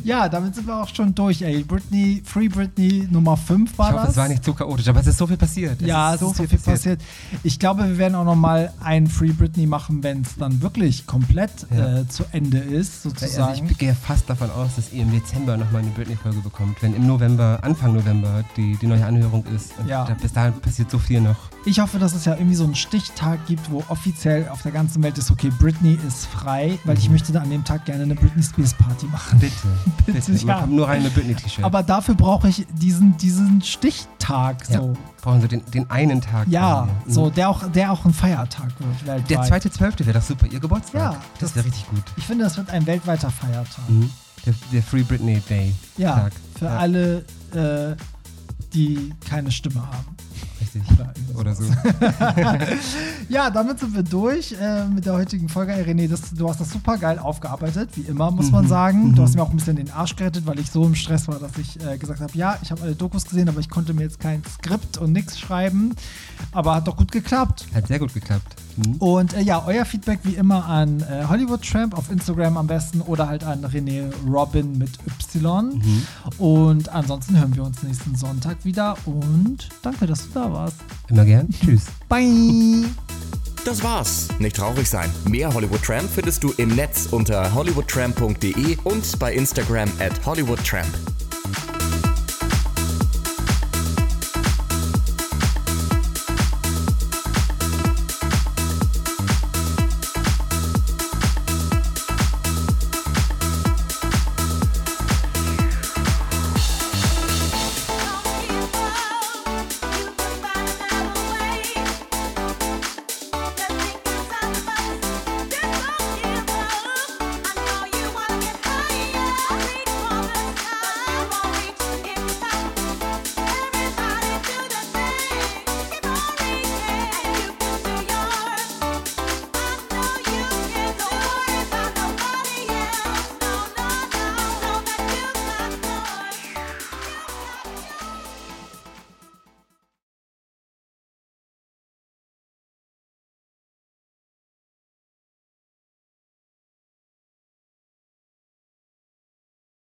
Ja, damit sind wir auch schon durch, ey. Britney, Free Britney Nummer 5 war Ich hoffe, das. es war nicht zu chaotisch, aber es ist so viel passiert. Es ja, es ist so viel passiert. Ich glaube, wir werden auch noch mal ein Free Britney machen, wenn es dann wirklich komplett Ja. Äh, zu Ende ist, Also sozusagen. ich gehe fast davon aus, dass ihr im Dezember nochmal eine Britney-Folge bekommt, wenn im November, Anfang November, die, die neue Anhörung ist. Und Ja. da, bis dahin passiert so viel noch. Ich hoffe, dass es ja irgendwie so einen Stichtag gibt, wo offiziell auf der ganzen Welt ist, okay, Britney ist frei, weil ich möchte da an dem Tag gerne eine Britney Spears Party machen. Bitte. Bitte, Bitte. Man ja. kommt nur rein mit Britney-T-Shirt. Aber dafür brauche ich diesen, diesen Stichtag ja. so. Brauchen Sie den, den einen Tag. Ja, mir. so, Mhm. der auch, der auch ein Feiertag wird weltweit. Der zweite Zwölfte wäre doch super. Ihr Geburtstag. Ja, das das- wäre richtig gut. Ich finde, das wird ein weltweiter Feiertag. Mhm. Der, der Free Britney Day. Ja, Tag. für ja, alle, äh, die keine Stimme haben. Richtig. Oder so. Ja, damit sind wir durch äh, mit der heutigen Folge. Ey, René, das, du hast das super geil aufgearbeitet, wie immer, muss man sagen. Du hast mir auch ein bisschen den Arsch gerettet, weil ich so im Stress war, dass ich äh, gesagt habe, ja, ich habe alle Dokus gesehen, aber ich konnte mir jetzt kein Skript und nichts schreiben. Aber hat doch gut geklappt. Hat sehr gut geklappt. Mhm. Und äh, ja, euer Feedback wie immer an äh, Hollywood Tramp auf Instagram am besten oder halt an René Robin mit Y. Und ansonsten hören wir uns nächsten Sonntag wieder und danke, dass du da warst. Immer gern. Tschüss. Bye! Das war's. Nicht traurig sein. Mehr Hollywood Tramp findest du im Netz unter hollywoodtramp.de und bei Instagram at hollywoodtramp.